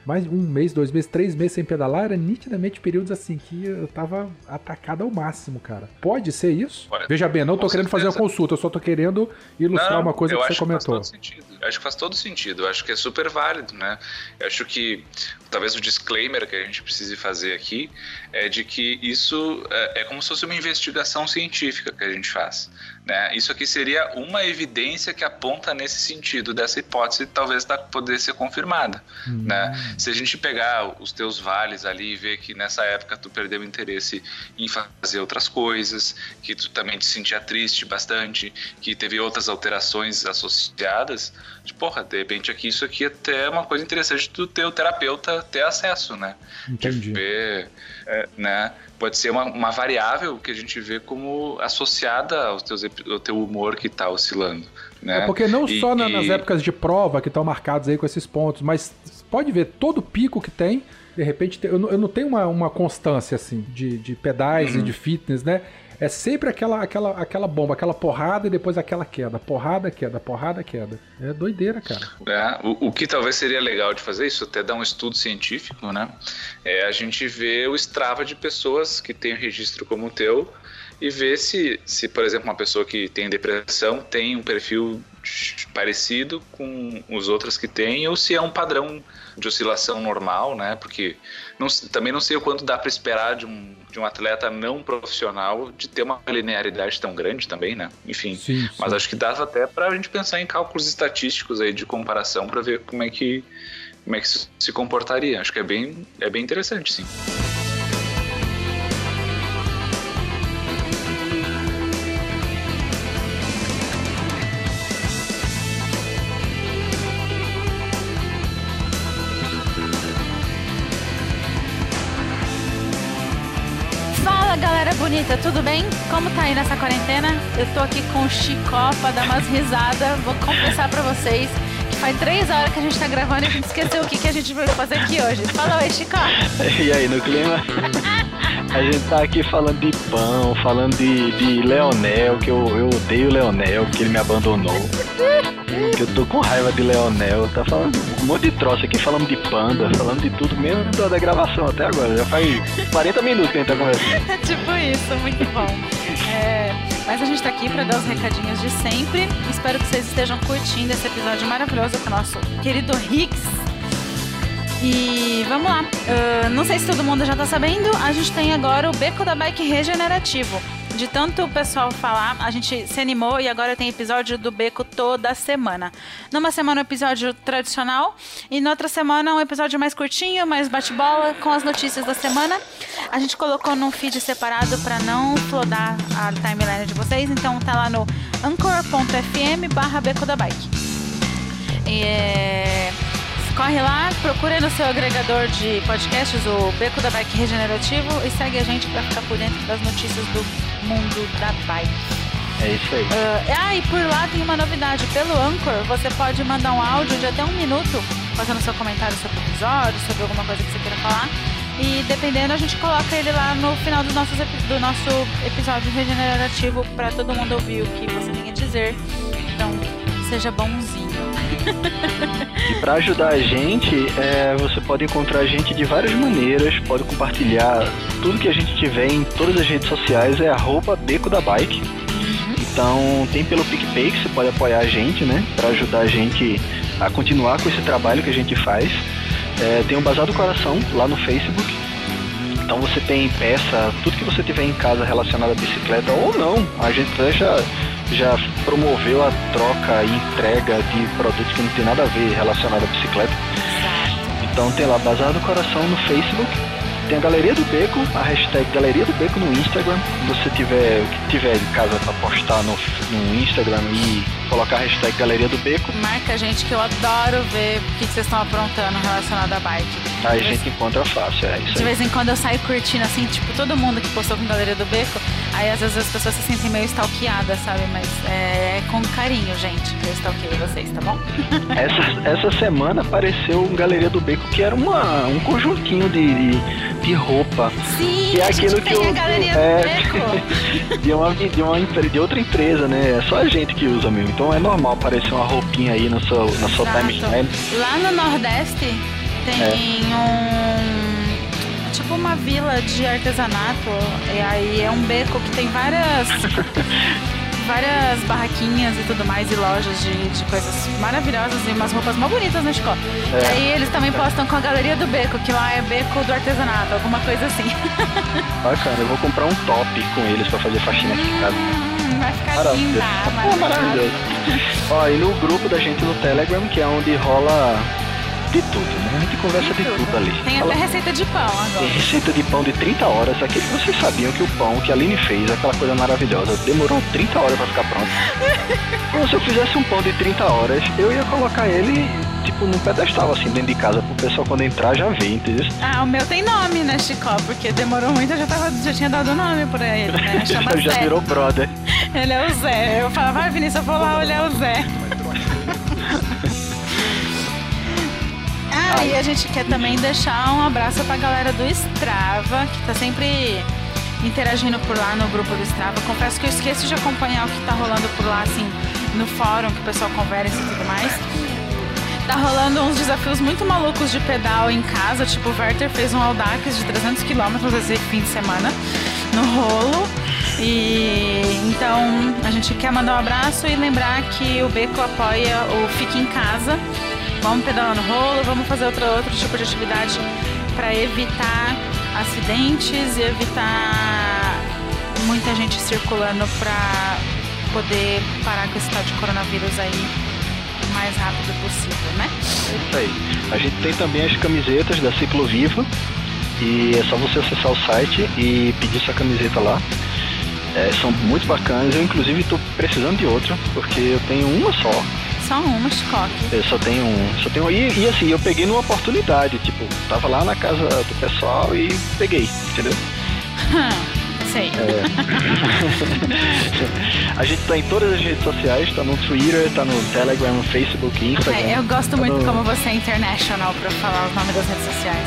mais um mês, dois meses, três meses sem pedalar, era nitidamente períodos assim que eu tava atacado ao máximo, cara. Pode ser isso? Veja bem, não tô querendo fazer uma consulta, eu só tô querendo ilustrar não, uma coisa que você comentou. Que faz todo sentido. Eu acho que faz todo sentido, eu acho que é super válido, né? Eu acho que talvez o disclaimer que a gente precise fazer aqui é de que isso é, é como se fosse uma investigação científica que a gente faz. Né? Isso aqui seria uma evidência que aponta nesse sentido, dessa hipótese talvez tá, poder ser confirmada. Uhum. Né? Se a gente pegar os teus vales ali e ver que nessa época tu perdeu interesse em fazer outras coisas, que tu também te sentia triste bastante, que teve outras alterações associadas, de, porra, de repente aqui isso aqui até é uma coisa interessante do teu terapeuta ter acesso, né? Entendi. De ver, é, né? Pode ser uma, uma, variável que a gente vê como associada aos teus, ao teu humor que está oscilando. Né? É porque não e, só na, nas épocas de prova que estão marcados aí com esses pontos, mas pode ver todo pico que tem. De repente, eu não, eu não tenho uma, uma constância assim de, de pedais uhum. e de fitness, né? É sempre aquela, aquela, aquela bomba, aquela porrada e depois aquela queda. Porrada, queda, porrada, queda. É doideira, cara. É, o, o que talvez seria legal de fazer isso, até dar um estudo científico, né? É a gente ver o Strava de pessoas que têm um registro como o teu e ver se, se, por exemplo, uma pessoa que tem depressão tem um perfil parecido com os outros que tem ou se é um padrão de oscilação normal, né? Porque não, também não sei o quanto dá para esperar de um, de um atleta não profissional de ter uma linearidade tão grande também, né? Enfim, sim, sim. mas acho que dava até para a gente pensar em cálculos estatísticos aí de comparação para ver como é que como é que se comportaria. Acho que é bem é bem interessante, sim. Anitta, tudo bem? Como tá aí nessa quarentena? Eu tô aqui com o Chicó pra dar umas risadas. Vou confessar pra vocês que faz três horas que a gente tá gravando e a gente esqueceu o que, que a gente vai fazer aqui hoje. Fala aí, Chicó. E aí, no clima? A gente tá aqui falando de pão, falando de, de Leonel, que eu, eu odeio o Leonel, que ele me abandonou. Que eu tô com raiva de Leonel. Tá falando um monte de troço aqui, falando de panda, falando de tudo, mesmo da, da gravação até agora. Já faz 40 minutos que a gente tá conversando. É tipo isso, muito bom. É, mas a gente tá aqui pra dar os recadinhos de sempre. Espero que vocês estejam curtindo esse episódio maravilhoso com o nosso querido Hicks. E vamos lá. Uh, não sei se todo mundo já tá sabendo, a gente tem agora o Beco da Bike Regenerativo. De tanto o pessoal falar, a gente se animou e agora tem episódio do Beco toda semana. Numa semana um episódio tradicional e na outra semana um episódio mais curtinho, mais bate-bola com as notícias da semana. A gente colocou num feed separado para não flodar a timeline de vocês, então tá lá no anchor.fm barra Beco da Bike. É... Corre lá, procura no seu agregador de podcasts o Beco da Bike Regenerativo e segue a gente para ficar por dentro das notícias do mundo da bike. É isso aí. Uh, ah, e por lá tem uma novidade. Pelo Anchor, você pode mandar um áudio de até um minuto, fazendo seu comentário sobre o episódio, sobre alguma coisa que você queira falar. E dependendo, a gente coloca ele lá no final do nosso, do nosso episódio regenerativo para todo mundo ouvir o que você tem a dizer. Então, seja bonzinho. e para ajudar a gente, é, você pode encontrar a gente de várias maneiras, pode compartilhar tudo que a gente tiver em todas as redes sociais, é arroba Beco da Bike. Então tem pelo PicPay que você pode apoiar a gente, né? Para ajudar a gente a continuar com esse trabalho que a gente faz. É, tem o Bazar do Coração lá no Facebook. Então você tem peça, tudo que você tiver em casa relacionado à bicicleta ou não. A gente já já promoveu a troca e entrega de produtos que não tem nada a ver relacionado à bicicleta. Então tem lá Bazar do Coração no Facebook, tem a Galeria do Beco, a hashtag Galeria do Beco no Instagram. Se você tiver o que tiver em casa para postar no, no Instagram e colocar a hashtag Galeria do Beco. Marca a gente que eu adoro ver o que vocês estão aprontando relacionado à bike. Aí a gente encontra fácil, é isso De vez em quando eu saio curtindo assim, tipo, todo mundo que postou com Galeria do Beco, aí às vezes as pessoas se sentem meio stalkeadas, sabe? Mas é, é com carinho, gente, que eu stalkeei vocês, tá bom? essa, essa semana apareceu um Galeria do Beco que era uma, um conjuntinho de, de, de roupa. Sim, que é aquilo que eu, a Galeria é, de, uma, de, uma, de outra empresa, né? É só a gente que usa mesmo. Então é normal aparecer uma roupinha aí no seu, na sua timeline. Lá no Nordeste tem é. um. Tipo uma vila de artesanato. E aí é um beco que tem várias. várias barraquinhas e tudo mais, e lojas de, de coisas maravilhosas e umas roupas mais bonitas, né, Chico? É. E aí eles também postam com a Galeria do Beco, que lá é beco do artesanato, alguma coisa assim. Bacana, eu vou comprar um top com eles pra fazer faxina aqui em casa. Hum, vai ficar maravilhoso. linda, maravilhoso. maravilhoso. Ó, e no grupo da gente no Telegram, que é onde rola de tudo, né? A gente conversa de, de tudo. tudo. ali. Tem Fala... até receita de pão agora. Tem receita de pão de 30 horas. Aqui vocês sabiam que o pão que a Aline fez, aquela coisa maravilhosa, demorou 30 horas pra ficar pronto. Então, se eu fizesse um pão de 30 horas, eu ia colocar ele, tipo, num pedestal, assim, dentro de casa, pro pessoal quando entrar já ver, entendeu? Ah, o meu tem nome, né, Chicó? Porque demorou muito, eu já, tava, já tinha dado nome pra ele, né? Chama já Zé. virou brother. Ele é o Zé. Eu falava, vai, Vinícius, eu vou lá olhar o Zé. E a gente quer também deixar um abraço pra galera do Strava, que tá sempre interagindo por lá no grupo do Strava. Confesso que eu esqueço de acompanhar o que tá rolando por lá, assim, no fórum, que o pessoal conversa e tudo mais. Tá rolando uns desafios muito malucos de pedal em casa, tipo o Werther fez um Audax de 300 km esse fim de semana no rolo. E então a gente quer mandar um abraço e lembrar que o Beco apoia o Fique em Casa, Vamos pedalar no rolo, vamos fazer outro, outro tipo de atividade para evitar acidentes e evitar muita gente circulando para poder parar com esse tal de coronavírus aí mais rápido possível, né? É isso aí. A gente tem também as camisetas da Cicloviva e é só você acessar o site e pedir sua camiseta lá. É, são muito bacanas, eu inclusive estou precisando de outra, porque eu tenho uma só só uma, Chicoque. Eu só tenho um. Só tenho e, e assim, eu peguei numa oportunidade, tipo, tava lá na casa do pessoal e peguei, entendeu? Sei. É. a gente tá em todas as redes sociais, tá no Twitter, tá no Telegram, no Facebook, Instagram. É, eu gosto tá muito no... como você é international pra falar os nomes das redes sociais.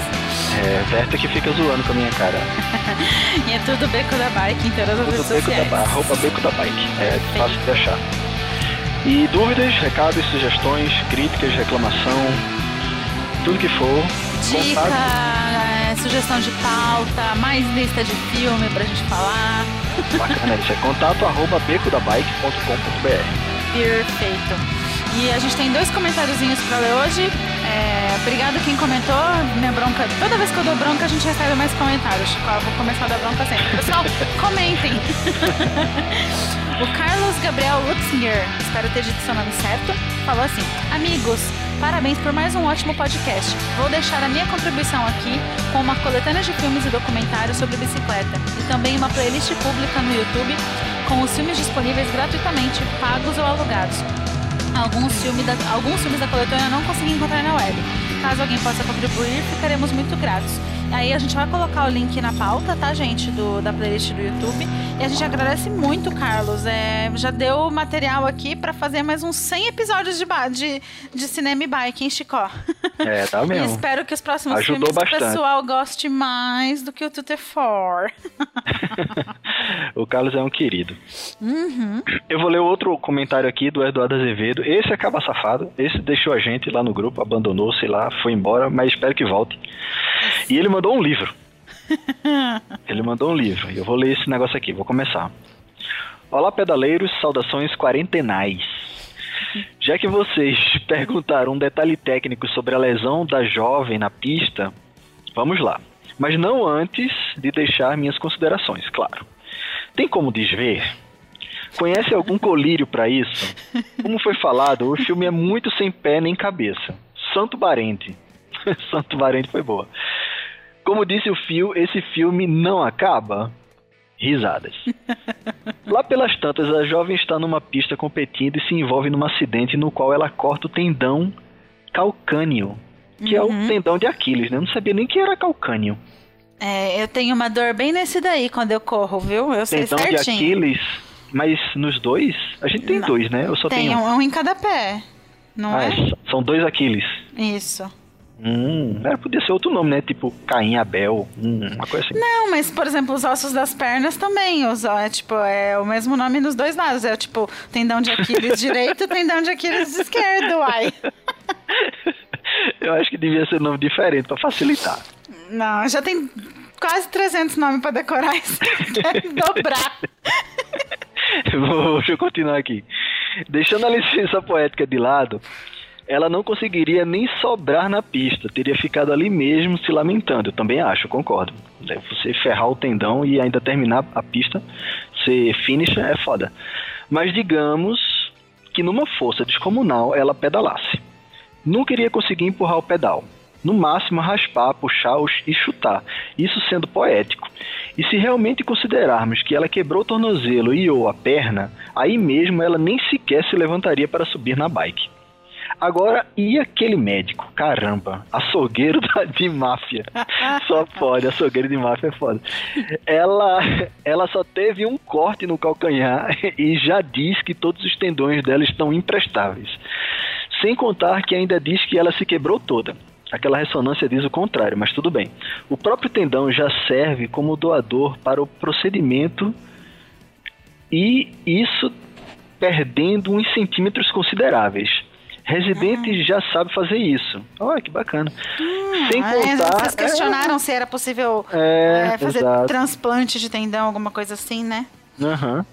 É, Berta que fica zoando com a minha cara. e é tudo Beco da Bike em todas as redes beco sociais. Da, arroba Beco da Bike. É fácil de achar. E dúvidas, recados, sugestões, críticas, reclamação, tudo que for. Dica, é, sugestão de pauta, mais lista de filme pra gente falar. Bacana, isso é contato arroba becodabike.com.br. Perfeito. E a gente tem dois comentáriozinhos pra ler hoje. É, obrigado quem comentou. Minha bronca. Toda vez que eu dou bronca, a gente recebe mais comentários. Chico, eu vou começar a dar bronca sempre. Pessoal, comentem. o Carlos Gabriel Lutzinger, espero ter dito seu nome certo, falou assim: Amigos, Parabéns por mais um ótimo podcast. Vou deixar a minha contribuição aqui com uma coletânea de filmes e documentários sobre bicicleta e também uma playlist pública no YouTube com os filmes disponíveis gratuitamente, pagos ou alugados. Alguns, filme da, alguns filmes da coletânea não consegui encontrar na web. Caso alguém possa contribuir, ficaremos muito gratos. Aí a gente vai colocar o link na pauta, tá, gente, do, da playlist do YouTube. E a gente agradece muito, Carlos. É, já deu material aqui para fazer mais uns 100 episódios de, de, de cinema e bike, hein, Chicó? É, tá mesmo. E espero que os próximos Ajudou filmes bastante. o pessoal goste mais do que o Tutte For. o Carlos é um querido. Uhum. Eu vou ler outro comentário aqui do Eduardo Azevedo. Esse acaba safado. Esse deixou a gente lá no grupo, abandonou, sei lá, foi embora, mas espero que volte. E ele mandou um livro. ele mandou um livro. E eu vou ler esse negócio aqui, vou começar. Olá, pedaleiros, saudações quarentenais. Já que vocês perguntaram um detalhe técnico sobre a lesão da jovem na pista, vamos lá. Mas não antes de deixar minhas considerações, claro. Tem como desver? Conhece algum colírio para isso? Como foi falado, o filme é muito sem pé nem cabeça. Santo Barente. Santo Barente foi boa. Como disse o Fio, esse filme não acaba? Risadas. Lá pelas tantas, a jovem está numa pista competindo e se envolve num acidente no qual ela corta o tendão calcâneo, que uhum. é o tendão de Aquiles, né? Eu não sabia nem que era calcâneo. É, eu tenho uma dor bem nesse daí quando eu corro, viu? Eu sei tendão certinho. de Aquiles, mas nos dois? A gente tem não. dois, né? Eu só tem tenho um em cada pé, não ah, é? São dois Aquiles. Isso. Hum, era, podia ser outro nome, né? Tipo Caim Abel, hum, uma coisa assim. Não, mas por exemplo, os ossos das pernas também, os, é, tipo, é o mesmo nome nos dois lados. É tipo, tendão de Aquiles direito, tendão de Aquiles esquerdo, uai. Eu acho que devia ser nome diferente para facilitar. Não, já tem quase 300 nomes para decorar isso. dobrar. Vou, deixa eu continuar aqui. Deixando a licença poética de lado, ela não conseguiria nem sobrar na pista, teria ficado ali mesmo se lamentando. Eu também acho, concordo. Você ferrar o tendão e ainda terminar a pista, ser finisher é foda. Mas digamos que numa força descomunal ela pedalasse. Nunca iria conseguir empurrar o pedal. No máximo raspar, puxar e chutar. Isso sendo poético. E se realmente considerarmos que ela quebrou o tornozelo e ou a perna, aí mesmo ela nem sequer se levantaria para subir na bike. Agora, e aquele médico? Caramba, açougueiro de máfia. Só pode, açougueiro de máfia é foda. Ela, ela só teve um corte no calcanhar e já diz que todos os tendões dela estão imprestáveis. Sem contar que ainda diz que ela se quebrou toda. Aquela ressonância diz o contrário, mas tudo bem. O próprio tendão já serve como doador para o procedimento e isso perdendo uns centímetros consideráveis. Residente uhum. já sabe fazer isso. Olha que bacana. Hum, Sem contar. Vocês questionaram é... se era possível é, é, fazer exato. transplante de tendão, alguma coisa assim, né? Uhum.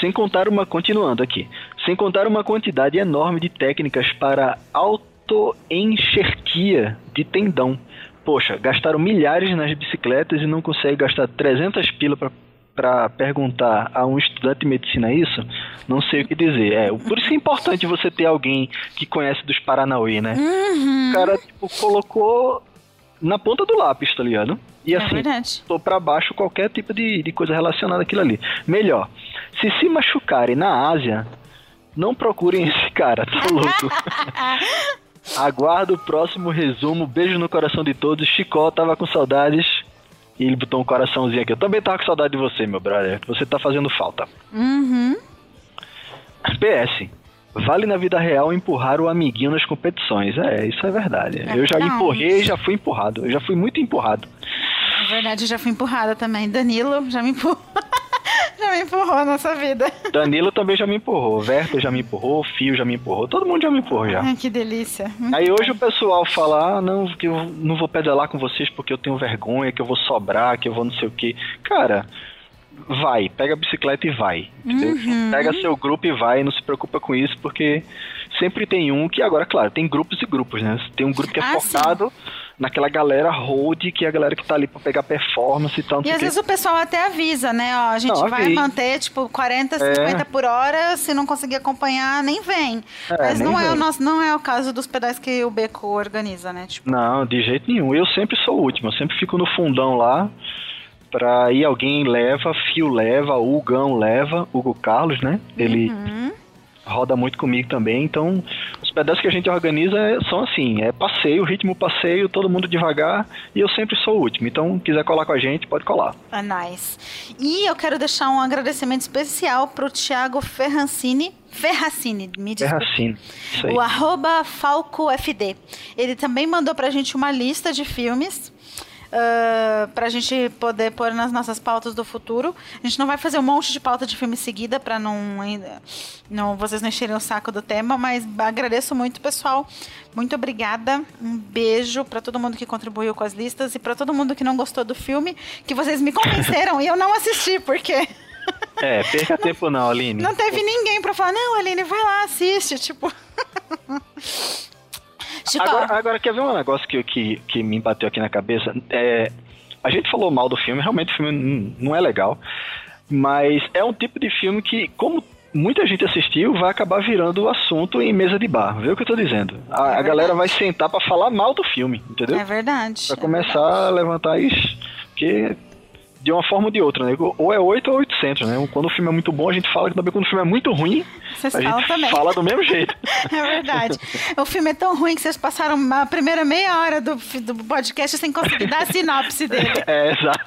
Sem contar uma. Continuando aqui. Sem contar uma quantidade enorme de técnicas para autoenxerquia de tendão. Poxa, gastaram milhares nas bicicletas e não consegue gastar 300 pila para para perguntar a um estudante de medicina isso, não sei o que dizer. É, por isso é importante você ter alguém que conhece dos Paranauê, né? Uhum. O cara, tipo, colocou na ponta do lápis, tá ligado? E É assim, verdade. tô pra baixo qualquer tipo de, de coisa relacionada àquilo ali. Melhor, se se machucarem na Ásia, não procurem esse cara, tá louco? Aguardo o próximo resumo. Beijo no coração de todos. Chicó, tava com saudades. E ele botou um coraçãozinho aqui. Eu também tava com saudade de você, meu brother. Você tá fazendo falta. Uhum. PS. Vale na vida real empurrar o amiguinho nas competições. É, isso é verdade. É eu já verdade. empurrei e já fui empurrado. Eu já fui muito empurrado. É verdade, eu já fui empurrada também. Danilo já me empurrou. já me empurrou nessa vida. Danilo também já me empurrou. Verto já me empurrou. Fio já me empurrou. Todo mundo já me empurrou já. Ai, que delícia. Muito Aí hoje bom. o pessoal fala: ah, não, que eu não vou pedalar com vocês porque eu tenho vergonha, que eu vou sobrar, que eu vou não sei o que. Cara vai, pega a bicicleta e vai. Entendeu? Uhum. Pega seu grupo e vai, não se preocupa com isso, porque sempre tem um que agora, claro, tem grupos e grupos, né? Tem um grupo que é ah, focado sim. Naquela galera road, que é a galera que tá ali pra pegar performance e tal. E às que... vezes o pessoal até avisa, né? Ó, a gente não, vai manter, tipo, 40, 50 é. por hora, se não conseguir acompanhar, nem vem. É, Mas nem não, vem. É o nosso, não é o caso dos pedais que o Beco organiza, né? Tipo... Não, de jeito nenhum. Eu sempre sou o último, eu sempre fico no fundão lá pra ir alguém leva, Fio leva, Hugão leva, Hugo Carlos, né? Ele uhum. Roda muito comigo também, então os pedaços que a gente organiza são assim, é passeio, ritmo passeio, todo mundo devagar e eu sempre sou o último, então quiser colar com a gente, pode colar. Ah, nice. E eu quero deixar um agradecimento especial pro Thiago Ferrancini, Ferracini, me desculpe. Ferracini, isso aí. O arroba FalcoFD. Ele também mandou pra gente uma lista de filmes uh, ah, para a gente poder pôr nas nossas pautas do futuro. A gente não vai fazer um monte de pauta de filme seguida para não, não vocês não encherem o saco do tema, mas agradeço muito, pessoal. Muito obrigada. Um beijo para todo mundo que contribuiu com as listas e para todo mundo que não gostou do filme, que vocês me convenceram e eu não assisti porque É, perca não, tempo não, Aline. Não teve ninguém para falar, não, Aline, vai lá, assiste, tipo. Agora, agora, quer ver um negócio que, que, que me bateu aqui na cabeça? É, a gente falou mal do filme, realmente o filme não é legal, mas é um tipo de filme que, como muita gente assistiu, vai acabar virando o assunto em mesa de bar. Vê o que eu tô dizendo? A, é a galera vai sentar para falar mal do filme, entendeu? É verdade. Pra começar é verdade. a levantar isso. Porque de uma forma ou de outra, né? Ou é 8 ou 800, né? Quando o filme é muito bom, a gente fala que também quando o filme é muito ruim, vocês a gente também. fala do mesmo jeito. é verdade. O filme é tão ruim que vocês passaram a primeira meia hora do, do podcast sem conseguir dar a sinopse dele. É, exato.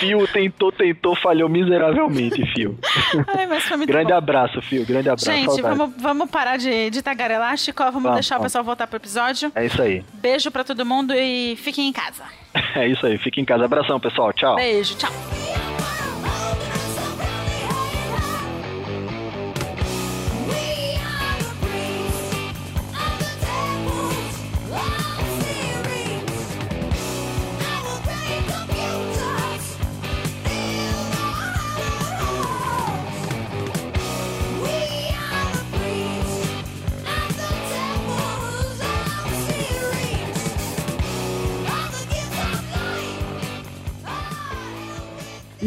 Fio tentou, tentou, falhou miseravelmente, Fio. Ai, grande bom. abraço, Fio. Grande abraço. Gente, vamos, vamos parar de, de tagarelar, Chico. Vamos, vamos deixar vamos. o pessoal voltar pro episódio. É isso aí. Beijo pra todo mundo e fiquem em casa. É isso aí. Fiquem em casa. Abração, pessoal. Tchau. Beijo. Tchau.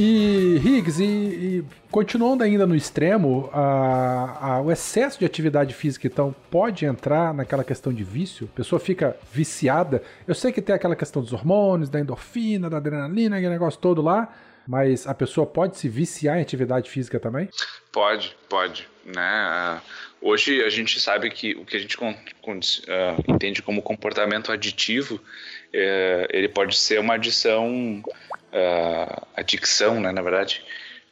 E, Higgs, e, e, continuando ainda no extremo, a, a, o excesso de atividade física, então, pode entrar naquela questão de vício? A pessoa fica viciada. Eu sei que tem aquela questão dos hormônios, da endorfina, da adrenalina, aquele negócio todo lá, mas a pessoa pode se viciar em atividade física também? Pode, pode. Né? Hoje a gente sabe que o que a gente uh, entende como comportamento aditivo, ele pode ser uma adição uh, a dicção, né, na verdade,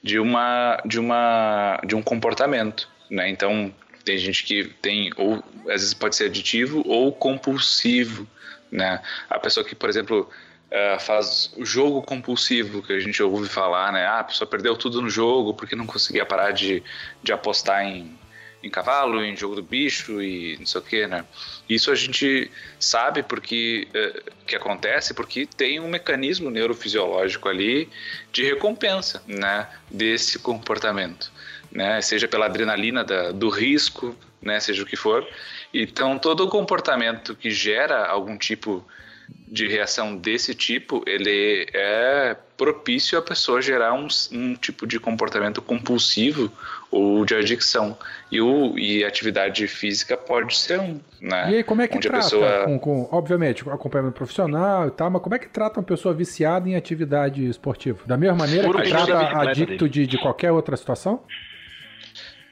de uma de uma de um comportamento, né? Então tem gente que tem ou às vezes pode ser aditivo ou compulsivo, né? A pessoa que, por exemplo, uh, faz o jogo compulsivo que a gente ouve falar, né? Ah, a pessoa perdeu tudo no jogo porque não conseguia parar de, de apostar em em cavalo, em jogo do bicho e não sei o que, né? Isso a gente sabe porque é, que acontece porque tem um mecanismo neurofisiológico ali de recompensa, né, desse comportamento, né? Seja pela adrenalina da, do risco, né, seja o que for. Então todo comportamento que gera algum tipo de reação desse tipo, ele é propício a pessoa gerar um, um tipo de comportamento compulsivo ou de adicção. E, o, e atividade física pode ser um, né? E aí, como é que Onde trata? Pessoa... Com, com, obviamente, com acompanhamento profissional e tal, mas como é que trata uma pessoa viciada em atividade esportiva? Da mesma maneira que trata adicto de, de qualquer outra situação?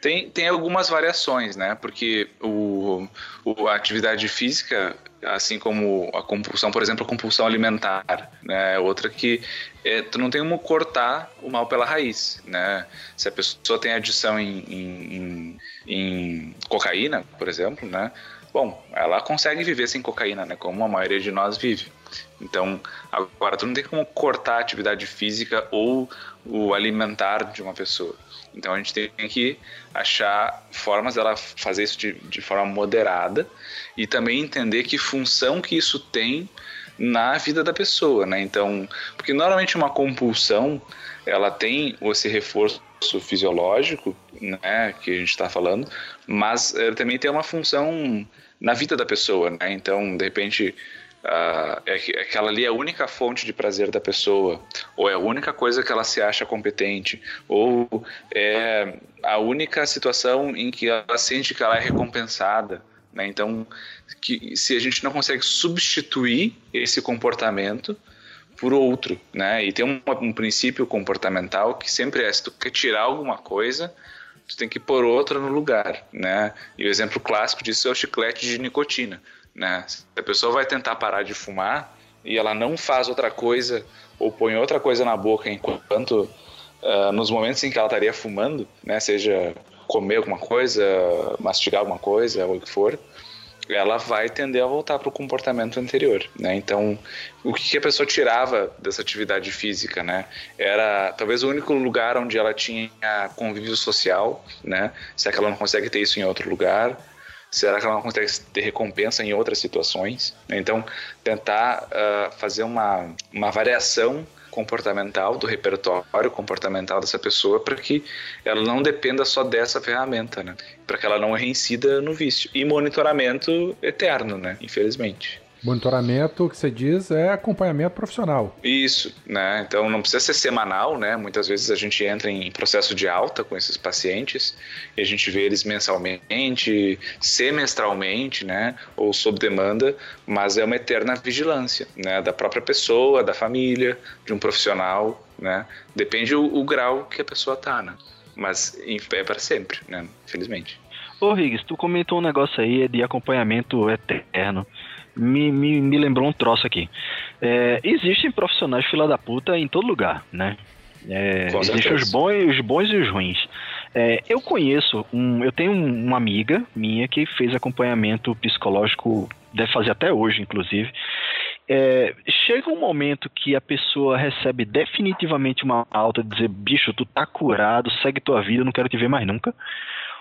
Tem, tem algumas variações, né? Porque o, o, a atividade física, assim como a compulsão, por exemplo, a compulsão alimentar, né? Outra que é, tu não tem como cortar o mal pela raiz, né? Se a pessoa tem adição em, em, em cocaína, por exemplo, né? Bom, ela consegue viver sem cocaína, né? Como a maioria de nós vive. Então, agora tu não tem como cortar a atividade física ou o alimentar de uma pessoa. Então a gente tem que achar formas dela fazer isso de, de forma moderada e também entender que função que isso tem na vida da pessoa, né? Então, porque normalmente uma compulsão ela tem esse reforço fisiológico, né, que a gente está falando, mas também tem uma função na vida da pessoa, né? Então, de repente, uh, é que aquela ali é a única fonte de prazer da pessoa, ou é a única coisa que ela se acha competente, ou é a única situação em que ela sente que ela é recompensada. Né? Então, que, se a gente não consegue substituir esse comportamento por outro, né? E tem um, um princípio comportamental que sempre é: se tu quer tirar alguma coisa, tu tem que pôr outra no lugar, né? E o exemplo clássico disso é o chiclete de nicotina. Né? Se a pessoa vai tentar parar de fumar e ela não faz outra coisa ou põe outra coisa na boca enquanto uh, nos momentos em que ela estaria fumando, né, seja comer alguma coisa, mastigar alguma coisa, ou o que for, ela vai tender a voltar para o comportamento anterior, né? Então, o que, a pessoa tirava dessa atividade física, né? Era talvez o único lugar onde ela tinha convívio social, né? Se é que ela não consegue ter isso em outro lugar, Será que ela não consegue ter recompensa em outras situações? Então, tentar uh, fazer uma, uma variação comportamental do repertório comportamental dessa pessoa para que ela não dependa só dessa ferramenta, né? Para que ela não reincida no vício. E monitoramento eterno, né? Infelizmente. Monitoramento, que você diz, é acompanhamento profissional. Isso, né? Então não precisa ser semanal, né? Muitas vezes a gente entra em processo de alta com esses pacientes e a gente vê eles mensalmente, semestralmente, né? Ou sob demanda, mas é uma eterna vigilância, né? Da própria pessoa, da família, de um profissional, né? Depende o, o grau que a pessoa tá, né? Mas é para sempre, né? Infelizmente. Ô Riggs, tu comentou um negócio aí de acompanhamento eterno me, me, me lembrou um troço aqui. É, existem profissionais fila da puta em todo lugar, né? É, existem os bons, os bons e os ruins. É, eu conheço um, eu tenho uma amiga minha que fez acompanhamento psicológico, deve fazer até hoje, inclusive. É, chega um momento que a pessoa recebe definitivamente uma alta de dizer, bicho, tu tá curado, segue tua vida, não quero te ver mais nunca.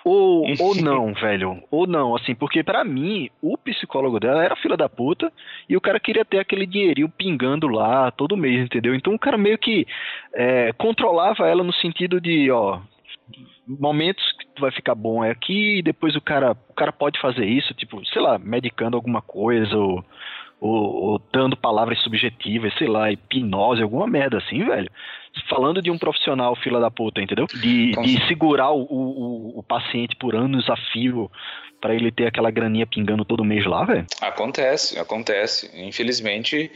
Ou, ou não, velho. Ou não, assim, porque para mim, o psicólogo dela era filha da puta e o cara queria ter aquele dinheirinho pingando lá todo mês, entendeu? Então o cara meio que é, controlava ela no sentido de, ó, momentos que tu vai ficar bom é aqui e depois o cara, o cara pode fazer isso, tipo, sei lá, medicando alguma coisa ou, ou, ou dando palavras subjetivas, sei lá, hipnose, alguma merda assim, velho falando de um profissional fila da puta, entendeu? De, de segurar o, o, o, paciente por anos a fio para ele ter aquela graninha pingando todo mês lá, velho? Acontece, acontece. Infelizmente,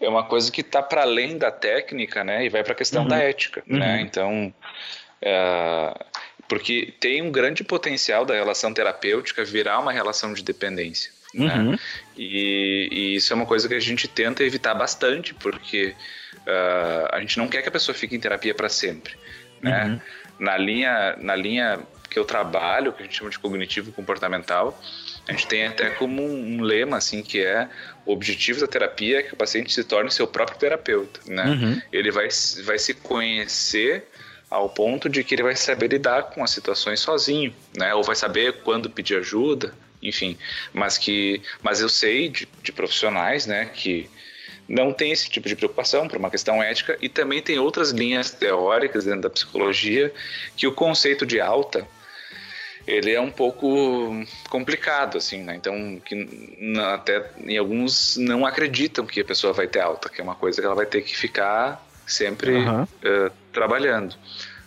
é uma coisa que tá para além da técnica, né? E vai para a questão uhum. da ética, né? uhum. né? Então, é, porque tem um grande potencial da relação terapêutica virar uma relação de dependência. Né? Uhum. Né? E, e, isso é uma coisa que a gente tenta evitar bastante, porque uh, a gente não quer que a pessoa fique em terapia para sempre. Né? Uhum. Na, linha, na linha que eu trabalho, que a gente chama de cognitivo comportamental, a gente tem até como um, um lema assim que é o objetivo da terapia é que o paciente se torne seu próprio terapeuta, né? Uhum. Ele vai, vai se conhecer ao ponto de que ele vai saber lidar com as situações sozinho, né? Ou vai saber quando pedir ajuda, enfim. Mas que, mas eu sei de, de profissionais, né, que não tem esse tipo de preocupação por uma questão ética e também tem outras linhas teóricas dentro da psicologia que o conceito de alta ele é um pouco complicado assim né? então que até em alguns não acreditam que a pessoa vai ter alta que é uma coisa que ela vai ter que ficar sempre uhum. uh, trabalhando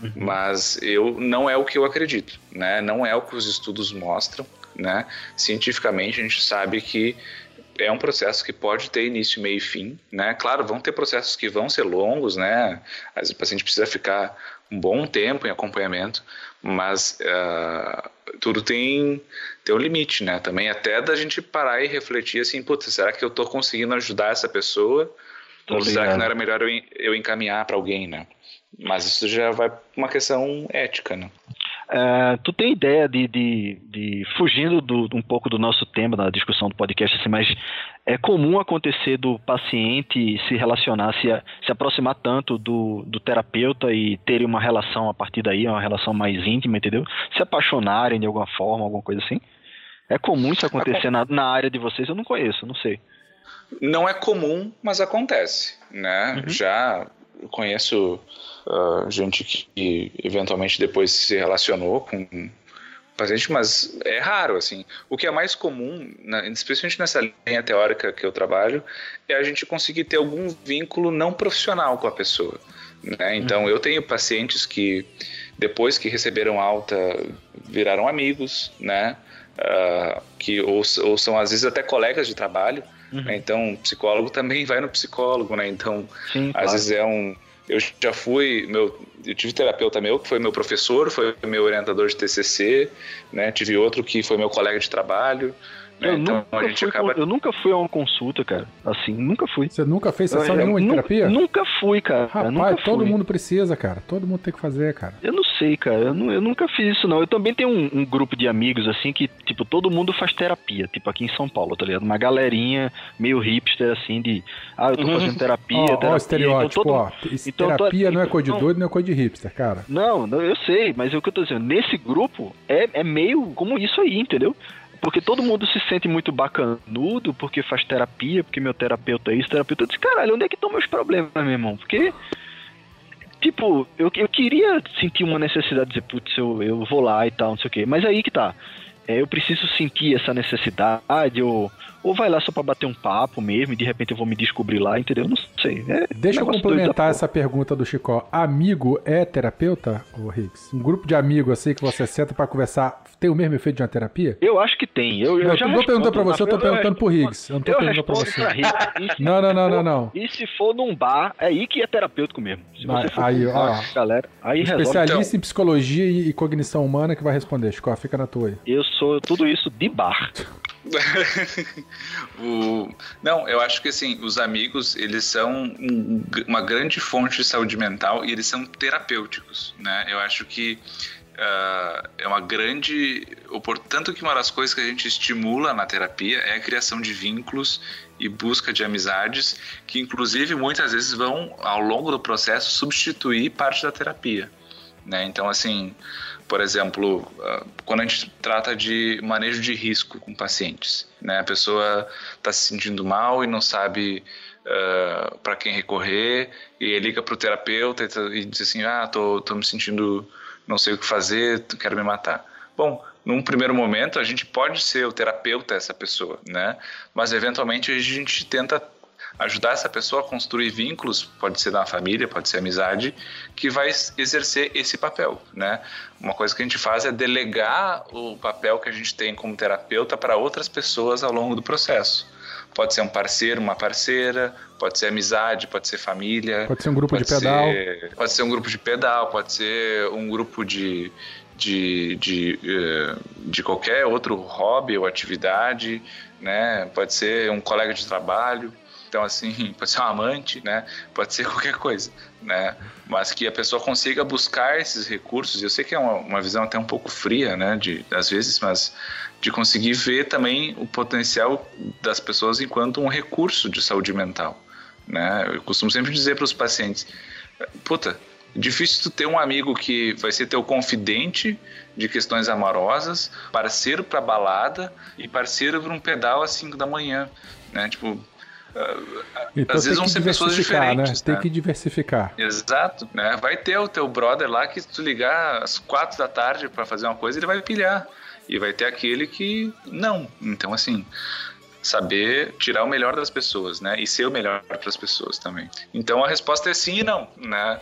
uhum. mas eu não é o que eu acredito né não é o que os estudos mostram né cientificamente a gente sabe que é um processo que pode ter início, meio e fim, né? Claro, vão ter processos que vão ser longos, né? Às vezes o paciente precisa ficar um bom tempo em acompanhamento, mas uh, tudo tem, tem um limite, né? Também até da gente parar e refletir assim, putz, será que eu estou conseguindo ajudar essa pessoa? Ou será que não era melhor eu, eu encaminhar para alguém, né? Mas isso já vai uma questão ética, né? Uh, tu tem ideia de, de, de fugindo do, um pouco do nosso tema da discussão do podcast, assim, mas é comum acontecer do paciente se relacionar, se, se aproximar tanto do, do terapeuta e ter uma relação a partir daí, uma relação mais íntima, entendeu? Se apaixonarem de alguma forma, alguma coisa assim. É comum isso acontecer na, na área de vocês? Eu não conheço, não sei. Não é comum, mas acontece, né? Uhum. Já conheço uh, gente que eventualmente depois se relacionou com paciente, mas é raro, assim. O que é mais comum, especialmente nessa linha teórica que eu trabalho, é a gente conseguir ter algum vínculo não profissional com a pessoa. Né? Então, uhum. eu tenho pacientes que, depois que receberam alta, viraram amigos, né? Uh, que ou, ou, são às vezes até colegas de trabalho. Uhum. Né? Então, psicólogo também vai no psicólogo, né? Então, Sim, às claro. vezes é um eu já fui, meu, eu tive terapeuta meu que foi meu professor, foi meu orientador de TCC, né? Tive outro que foi meu colega de trabalho. Eu, então, nunca a gente acaba... eu nunca fui a uma consulta, cara. Assim, nunca fui. Você nunca fez sessão eu, nenhuma de terapia? Nunca fui, cara. Rapaz, nunca todo mundo precisa, cara. Todo mundo tem que fazer, cara. Eu não sei, cara. Eu, não, eu nunca fiz isso, não. Eu também tenho um, um, grupo de amigos, assim, que, tipo, todo mundo faz terapia. Tipo, aqui em São Paulo, tá ligado? Uma galerinha meio hipster, assim, de... Ah, eu tô uhum. fazendo terapia, ó, terapia. Ó, o estereótipo, então, todo... ó. Então, terapia tô... não é coisa de doido, não é coisa de hipster, cara. Não, não, eu sei. Mas é o que eu tô dizendo. Nesse grupo, é, é meio como isso aí, entendeu? Porque todo mundo se sente muito bacanudo, porque faz terapia, porque meu terapeuta é isso, terapeuta. Eu disse, caralho, onde é que estão meus problemas, meu irmão? Porque, tipo, eu, eu queria sentir uma necessidade de dizer, putz, eu, eu vou lá e tal, não sei o quê. Mas aí que tá. É, eu preciso sentir essa necessidade, ou, ou vai lá só para bater um papo mesmo, e de repente eu vou me descobrir lá, entendeu? Não sei. É Deixa eu complementar essa pergunta do Chicó. Amigo é terapeuta, ô Riggs? Um grupo de amigos assim que você senta para conversar tem o mesmo efeito de uma terapia? Eu acho que tem. Eu, eu não, já não tô perguntando pra você, eu tô perguntando pro Riggs. Eu não tô eu perguntando pra você. Pra não, não, não, não, não. E se for num bar, é aí que é terapêutico mesmo. Se você for aí, ó, galera, aí Especialista resolve. em psicologia e cognição humana que vai responder. Chico, fica na tua aí. Eu sou tudo isso de bar. o... Não, eu acho que assim, os amigos, eles são um, uma grande fonte de saúde mental e eles são terapêuticos, né? Eu acho que uh, é uma grande. Tanto que uma das coisas que a gente estimula na terapia é a criação de vínculos e busca de amizades, que inclusive muitas vezes vão, ao longo do processo, substituir parte da terapia. Né? Então, assim, por exemplo, uh, quando a gente trata de manejo de risco com pacientes, né? a pessoa está se sentindo mal e não sabe uh, para quem recorrer, e liga para o terapeuta e, diz assim: Ah, tô, tô me sentindo não sei o que fazer, quero me matar. Bom, num primeiro momento a gente pode ser o terapeuta dessa pessoa, né? Mas eventualmente a gente tenta ajudar essa pessoa a construir vínculos, pode ser na família, pode ser amizade, que vai exercer esse papel, né? Uma coisa que a gente faz é delegar o papel que a gente tem como terapeuta para outras pessoas ao longo do processo. Pode ser um parceiro, uma parceira, pode ser amizade, pode ser família. Pode ser um grupo de pedal. Ser, pode ser um grupo de pedal, pode ser um grupo de, de, de, eh, de qualquer outro hobby ou atividade, né? Pode ser um colega de trabalho. Então, assim, pode ser um amante, né? Pode ser qualquer coisa, né? Mas que a pessoa consiga buscar esses recursos. Eu sei que é uma, uma visão até um pouco fria, né? De, às vezes, mas de conseguir ver também o potencial das pessoas enquanto um recurso de saúde mental. Né? Eu costumo sempre dizer para os pacientes: puta, difícil tu ter um amigo que vai ser teu confidente de questões amorosas, parceiro para balada e parceiro para um pedal às 5 da manhã. Né? Tipo, então, às vezes vão ser pessoas né? diferentes. Né? Tem que diversificar. Exato. Né? Vai ter o teu brother lá que se tu ligar às quatro da tarde para fazer uma coisa, ele vai pilhar. E vai ter aquele que não. Então, assim, saber tirar o melhor das pessoas, né? E ser o melhor para as pessoas também. Então a resposta é sim e não, né?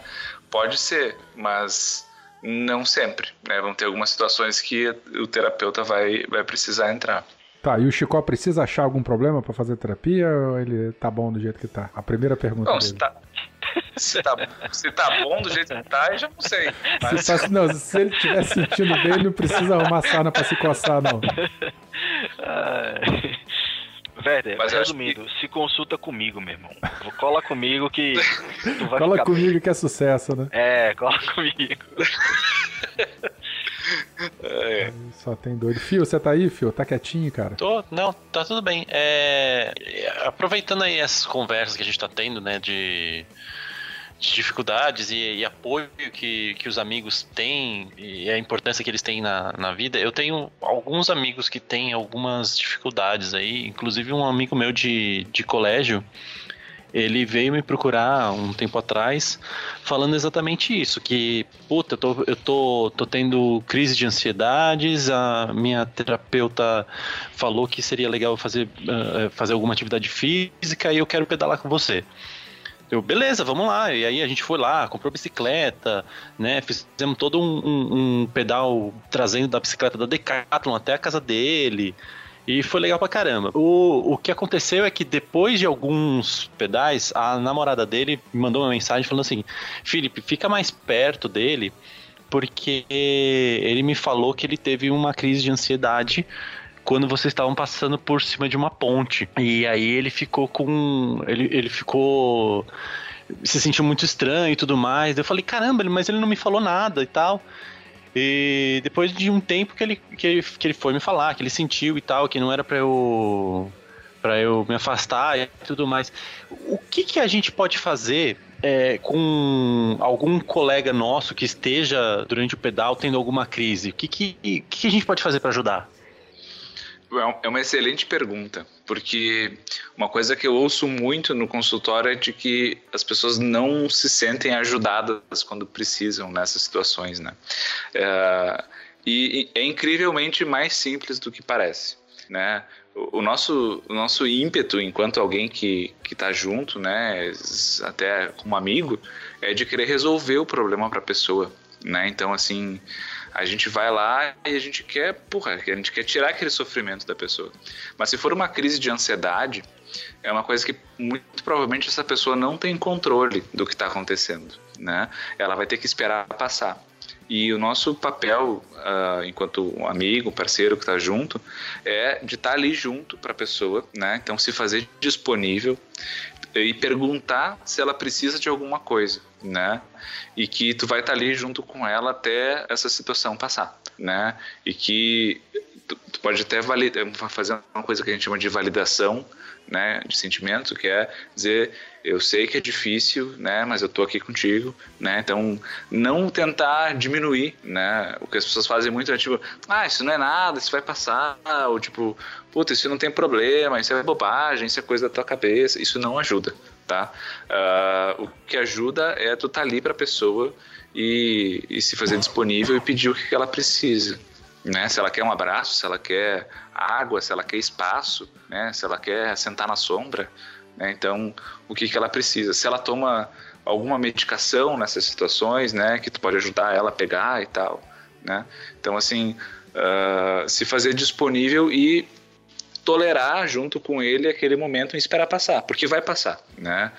Pode ser, mas não sempre, né? Vão ter algumas situações que o terapeuta vai, vai precisar entrar. Tá, e o Chicó precisa achar algum problema para fazer terapia ou ele tá bom do jeito que tá? A primeira pergunta Não, dele. se tá, se, tá, se tá bom do jeito que tá, eu já não sei. Mas... Se, tá- não, se ele estiver sentindo bem, ele não precisa arrumar sarna pra se coçar, não. Werder, Mas resumindo, se consulta comigo, meu irmão. Cola comigo que tu vai Cola ficar comigo que é sucesso, né? É, cola comigo. É, Só tem doido. Fio, você tá aí, Fio? Tá quietinho, cara? Tô, não, tá tudo bem. É, aproveitando aí essas conversas que a gente tá tendo, né, de, de dificuldades e, e apoio que, que os amigos têm e a importância que eles têm na, na vida, eu tenho alguns amigos que têm algumas dificuldades aí, inclusive um amigo meu de, de colégio, ele veio me procurar um tempo atrás falando exatamente isso, que, puta, eu tô, eu tô, tô tendo crise de ansiedades, a minha terapeuta falou que seria legal fazer, ah, fazer alguma atividade física e eu quero pedalar com você. Eu, beleza, vamos lá. E aí a gente foi lá, comprou bicicleta, né? Fizemos todo um, um- um pedal trazendo da bicicleta da Decathlon até a casa dele. E foi legal pra caramba. O, o que aconteceu é que depois de alguns pedais, a namorada dele mandou uma mensagem falando assim: Felipe, fica mais perto dele, porque ele me falou que ele teve uma crise de ansiedade quando vocês estavam passando por cima de uma ponte. E aí ele ficou com. Ele, ele ficou. Se sentiu muito estranho e tudo mais. Eu falei, caramba, mas ele não me falou nada e tal. E depois de um tempo que ele, que ele, que ele foi me falar, que ele sentiu e tal, que não era pra eu. para eu me afastar e tudo mais. O que, que a gente pode fazer é, com algum colega nosso que esteja durante o pedal tendo alguma crise? O que, que, que a gente pode fazer pra ajudar? É uma excelente pergunta, porque uma coisa que eu ouço muito no consultório é de que as pessoas não se sentem ajudadas quando precisam nessas situações, né? É, e, é incrivelmente mais simples do que parece, né? O, nosso, o nosso ímpeto enquanto alguém que que está junto, né, até como amigo, é de querer resolver o problema para a pessoa, né? Então assim, a gente vai lá e a gente quer, porra, a gente quer tirar aquele sofrimento da pessoa. Mas se for uma crise de ansiedade, é uma coisa que muito provavelmente essa pessoa não tem controle do que está acontecendo, né? Ela vai ter que esperar passar. E o nosso papel, uh, enquanto amigo, parceiro que está junto, é de estar tá ali junto para a pessoa, né? Então se fazer disponível e perguntar se ela precisa de alguma coisa, né? E que tu vai estar tá ali junto com ela até essa situação passar, né? E que tu, tu pode até validar, fazer uma coisa que a gente chama de validação, né? De sentimento, que é dizer eu sei que é difícil, né? Mas eu tô aqui contigo, né? Então, não tentar diminuir, né? O que as pessoas fazem muito é tipo, ah, isso não é nada, isso vai passar, ou tipo, puta, isso não tem problema, isso é bobagem, isso é coisa da tua cabeça. Isso não ajuda, tá? Uh, o que ajuda é tu estar tá ali pra pessoa e, e se fazer disponível e pedir o que ela precisa. Né? Se ela quer um abraço, se ela quer água, se ela quer espaço, né? se ela quer sentar na sombra, né? Então, o que, que ela precisa? Se ela toma alguma medicação nessas situações, né, que tu pode ajudar ela a pegar e tal, né? Então, assim, uh, se fazer disponível e tolerar junto com ele aquele momento e esperar passar, porque vai passar, né?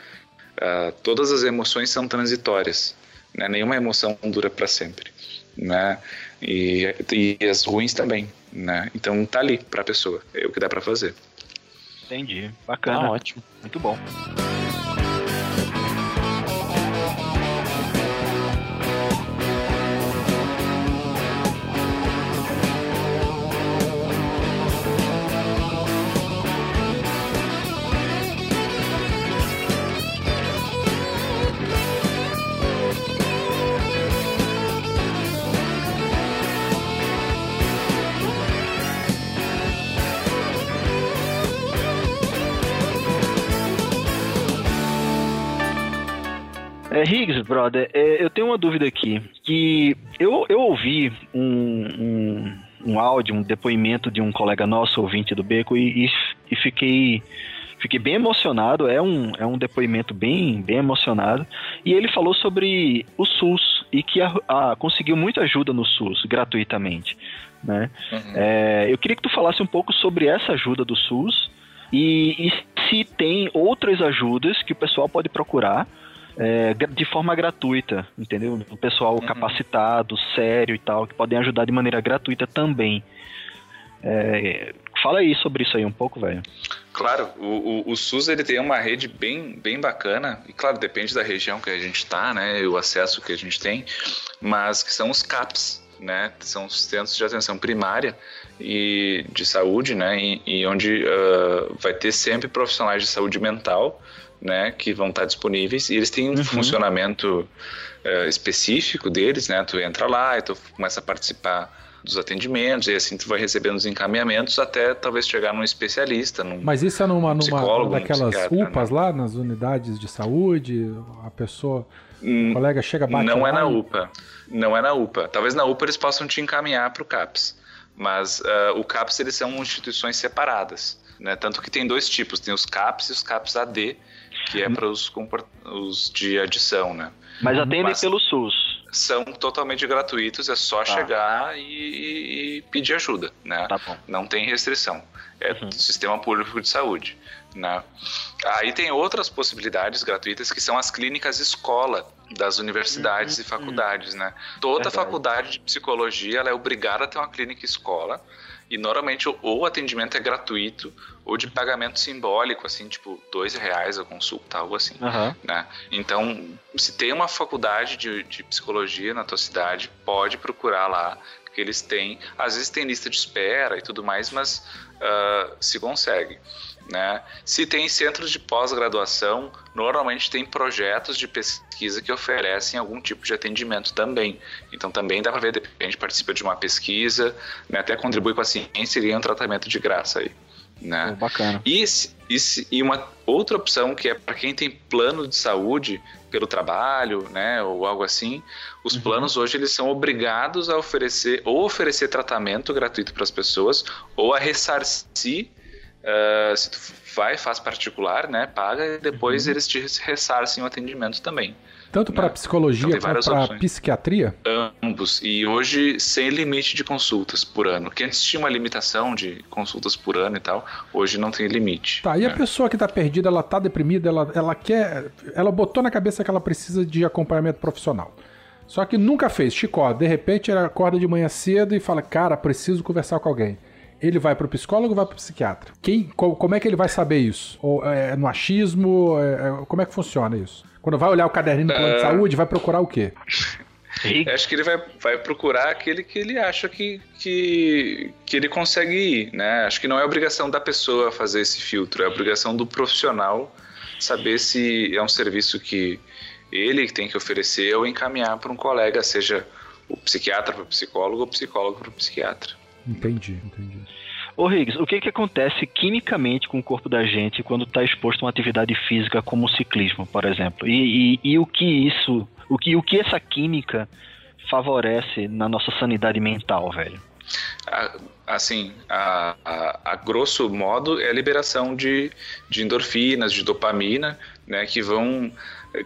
Uh, todas as emoções são transitórias, né? Nenhuma emoção dura para sempre, né? E, e as ruins também, né? Então tá ali para a pessoa, é o que dá para fazer. Entendi. Bacana. Ah, ótimo. Muito bom. É, Higgs, brother, é, eu tenho uma dúvida aqui. Que eu, eu ouvi um, um, um áudio, um depoimento de um colega nosso, ouvinte do Beco, e, e, e fiquei fiquei bem emocionado, é um, é um depoimento bem, bem emocionado. E ele falou sobre o SUS e que a, a, conseguiu muita ajuda no SUS gratuitamente. Né? Uhum. É, eu queria que tu falasse um pouco sobre essa ajuda do SUS e, e se tem outras ajudas que o pessoal pode procurar é, de forma gratuita, entendeu? O pessoal uhum. capacitado, sério e tal, que podem ajudar de maneira gratuita também. É, fala aí sobre isso aí um pouco, velho. Claro, o, o, o, SUS ele tem uma rede bem, bem bacana, e claro, depende da região que a gente está, né, e o acesso que a gente tem, mas que são os CAPs, né, são os centros de atenção primária e de saúde, né, e, e onde uh, vai ter sempre profissionais de saúde mental, né, que vão estar disponíveis e eles têm um uhum. funcionamento uh, específico deles, né, tu entra lá e tu começa a participar dos atendimentos e assim tu vai recebendo os encaminhamentos até talvez chegar num especialista, num Mas isso é numa, numa daquelas UPAs né? lá, nas unidades de saúde, a pessoa, o colega chega bate Não é na UPA, não é na UPA. Talvez na UPA eles possam te encaminhar para o CAPS, mas uh, o CAPS eles são instituições separadas, né? Tanto que tem dois tipos, tem os CAPS e os CAPS AD, que é para os, os de adição, né? Mas atendem Mas pelo SUS. São totalmente gratuitos, é só tá. chegar e, e, pedir ajuda, né? Tá Não tem restrição. É uhum. sistema público de saúde, né? Aí tem outras possibilidades gratuitas que são as clínicas escola das universidades uhum. e faculdades, né? Toda Verdade. faculdade de psicologia é obrigada a ter uma clínica escola e normalmente ou o atendimento é gratuito ou de pagamento simbólico, assim, tipo, dois reais a consulta, algo assim, uhum. né? Então, se tem uma faculdade de, de psicologia na tua cidade, pode procurar lá, que eles têm, às vezes tem lista de espera e tudo mais, mas uh, se consegue. Né? Se tem centros de pós-graduação, normalmente tem projetos de pesquisa que oferecem algum tipo de atendimento também. Então também dá para ver, gente participa de uma pesquisa, né? até contribui com a ciência e ganha um tratamento de graça aí. Né? Oh, bacana. E, e, e uma outra opção que é para quem tem plano de saúde pelo trabalho, né, ou algo assim, os uhum. planos hoje eles são obrigados a oferecer ou oferecer tratamento gratuito para as pessoas ou a ressarcir Uh, se tu vai, faz particular, né, paga e depois uhum. eles te ressarcem o atendimento também. Tanto para né? psicologia então, quanto para psiquiatria? Ambos. E hoje sem limite de consultas por ano. Que antes tinha uma limitação de consultas por ano e tal, hoje não tem limite. Tá, e a né? pessoa que está perdida, ela está deprimida, ela, ela quer. Ela botou na cabeça que ela precisa de acompanhamento profissional. Só que nunca fez, Chicó. De repente ela acorda de manhã cedo e fala: Cara, preciso conversar com alguém ele vai pro psicólogo ou vai pro psiquiatra? Quem, como é que ele vai saber isso? Ou é no achismo? É, é, como é que funciona isso? Quando vai olhar o caderninho do plano uh... de ah. saúde, vai procurar o quê? Acho que ele vai, vai procurar aquele que ele acha que, que, que ele consegue ir, né? Acho que não é obrigação da pessoa fazer esse filtro, é obrigação do profissional saber se é um serviço que ele tem que oferecer ou encaminhar para um colega, seja o psiquiatra para o psicólogo ou o psicólogo para o psiquiatra. Entendi, entendi. Ô Riggs, o que, que acontece quimicamente com o corpo da gente quando está exposto a uma atividade física como o ciclismo, por exemplo? E, e, e, o que isso, o que, o que essa química favorece na nossa sanidade mental, velho? Assim, a, a, a grosso modo é a liberação de, de endorfinas, de dopamina, né, que vão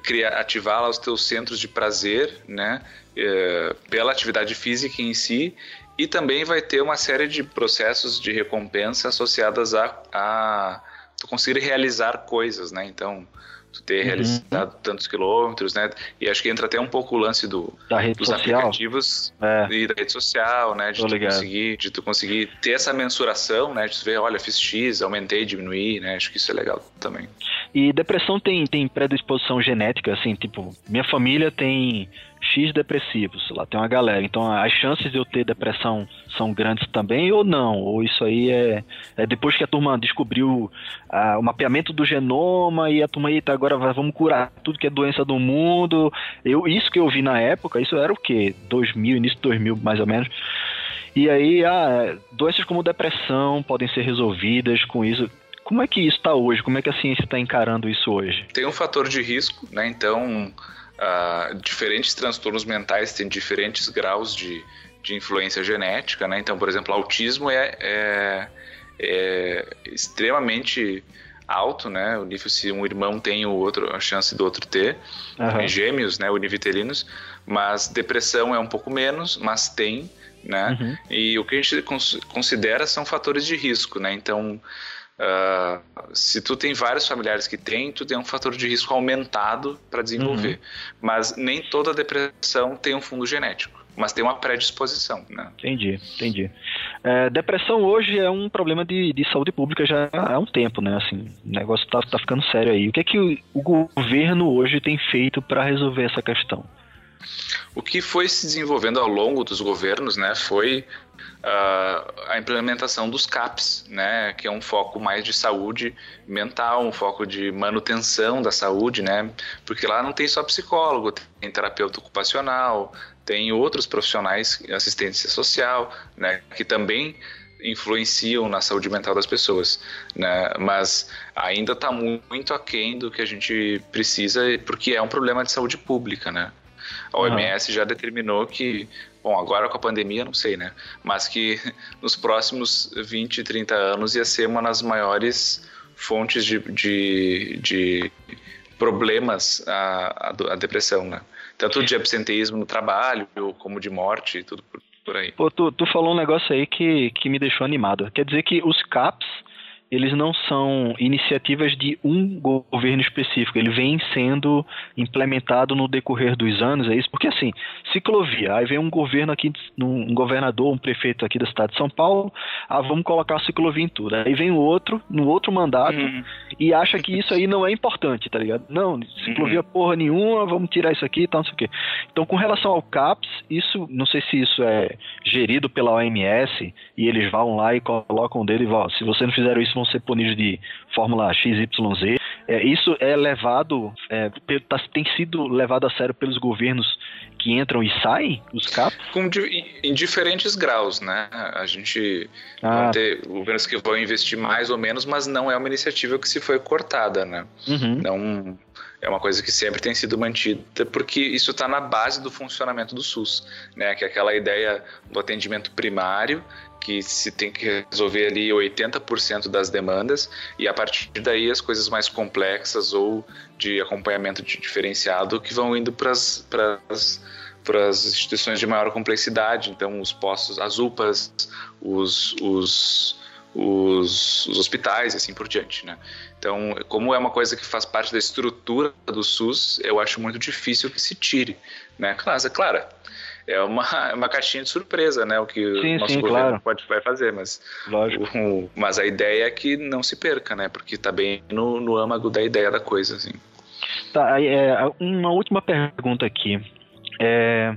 criar, ativar os teus centros de prazer, né, é, pela atividade física em si e também vai ter uma série de processos de recompensa associadas a, a tu conseguir realizar coisas, né? Então, tu ter uhum. realizado tantos quilômetros, né? E acho que entra até um pouco o lance do, dos social. aplicativos é. e da rede social, né? De tu, conseguir, de tu conseguir ter essa mensuração, né? De tu ver, olha, fiz X, aumentei, diminuí, né? Acho que isso é legal também. E depressão tem, tem predisposição genética, assim, tipo, minha família tem X depressivos, lá tem uma galera. Então as chances de eu ter depressão são grandes também ou não? Ou isso aí é, é depois que a turma descobriu ah, o mapeamento do genoma e a turma, eita, agora vamos curar tudo que é doença do mundo. Eu, isso que eu vi na época, isso era o quê? 2000, início de 2000 mais ou menos. E aí, ah, doenças como depressão podem ser resolvidas com isso. Como é que isso está hoje? Como é que a ciência está encarando isso hoje? Tem um fator de risco, né? Então, Uh, diferentes transtornos mentais têm diferentes graus de, de influência genética, né? Então, por exemplo, autismo é, é, é extremamente alto, né? O nível se um irmão tem o outro, a chance do outro ter. Uhum. Gêmeos, né? Univitelinos. Mas depressão é um pouco menos, mas tem, né? Uhum. E o que a gente considera são fatores de risco, né? Então, uh, se tu tem vários familiares que tem, tu tem um fator de risco aumentado para desenvolver. Uhum. Mas nem toda depressão tem um fundo genético mas tem uma predisposição, né? Entendi, entendi. É, depressão hoje é um problema de, de saúde pública já há um tempo, né? Assim, o negócio tá, tá ficando sério aí. O que é que o, o governo hoje tem feito para resolver essa questão? O que foi se desenvolvendo ao longo dos governos, né, foi uh, a implementação dos CAPs, né, que é um foco mais de saúde mental, um foco de manutenção da saúde, né, porque lá não tem só psicólogo, tem terapeuta ocupacional, tem outros profissionais, assistência social, né, que também influenciam na saúde mental das pessoas, né? Mas ainda está muito aquém do que a gente precisa, porque é um problema de saúde pública, né? A OMS uhum. já determinou que, bom, agora com a pandemia não sei, né? Mas que nos próximos 20, 30 anos ia ser uma das maiores fontes de, de, de problemas a, a, a depressão, né? Tanto de absenteísmo no trabalho, como de morte, tudo por, por aí. Pô, tu, tu falou um negócio aí que, que me deixou animado. Quer dizer que os CAPs eles não são iniciativas de um governo específico, ele vem sendo implementado no decorrer dos anos, é isso? Porque assim, ciclovia, aí vem um governo aqui, um governador, um prefeito aqui da cidade de São Paulo, ah, vamos colocar a ciclovia em tudo. Aí vem o outro, no outro mandato, uhum. e acha que isso aí não é importante, tá ligado? Não, ciclovia uhum. porra nenhuma, vamos tirar isso aqui e tal, não sei o quê. Então, com relação ao CAPS, isso, não sei se isso é gerido pela OMS, e eles vão lá e colocam e vão, se você não fizer isso, vão ser punidos de fórmula XYZ. É, isso é levado, é, tá, tem sido levado a sério pelos governos que entram e saem, os CAPs? Com, em diferentes graus, né? A gente ah. vai ter governos que vão investir mais ou menos, mas não é uma iniciativa que se foi cortada, né? Uhum. Não é uma coisa que sempre tem sido mantida, porque isso está na base do funcionamento do SUS, né? Que é aquela ideia do atendimento primário que se tem que resolver ali 80% das demandas e a partir daí as coisas mais complexas ou de acompanhamento de diferenciado que vão indo para as para as instituições de maior complexidade, então os postos, as UPAs, os, os, os, os hospitais e assim por diante, né? Então, como é uma coisa que faz parte da estrutura do SUS, eu acho muito difícil que se tire, né? Claro, é claro, é uma, é uma caixinha de surpresa, né? O que sim, o nosso sim, governo claro. pode vai fazer, mas o, mas a ideia é que não se perca, né? Porque está bem no, no âmago da ideia da coisa, assim. Tá, é, uma última pergunta aqui. É,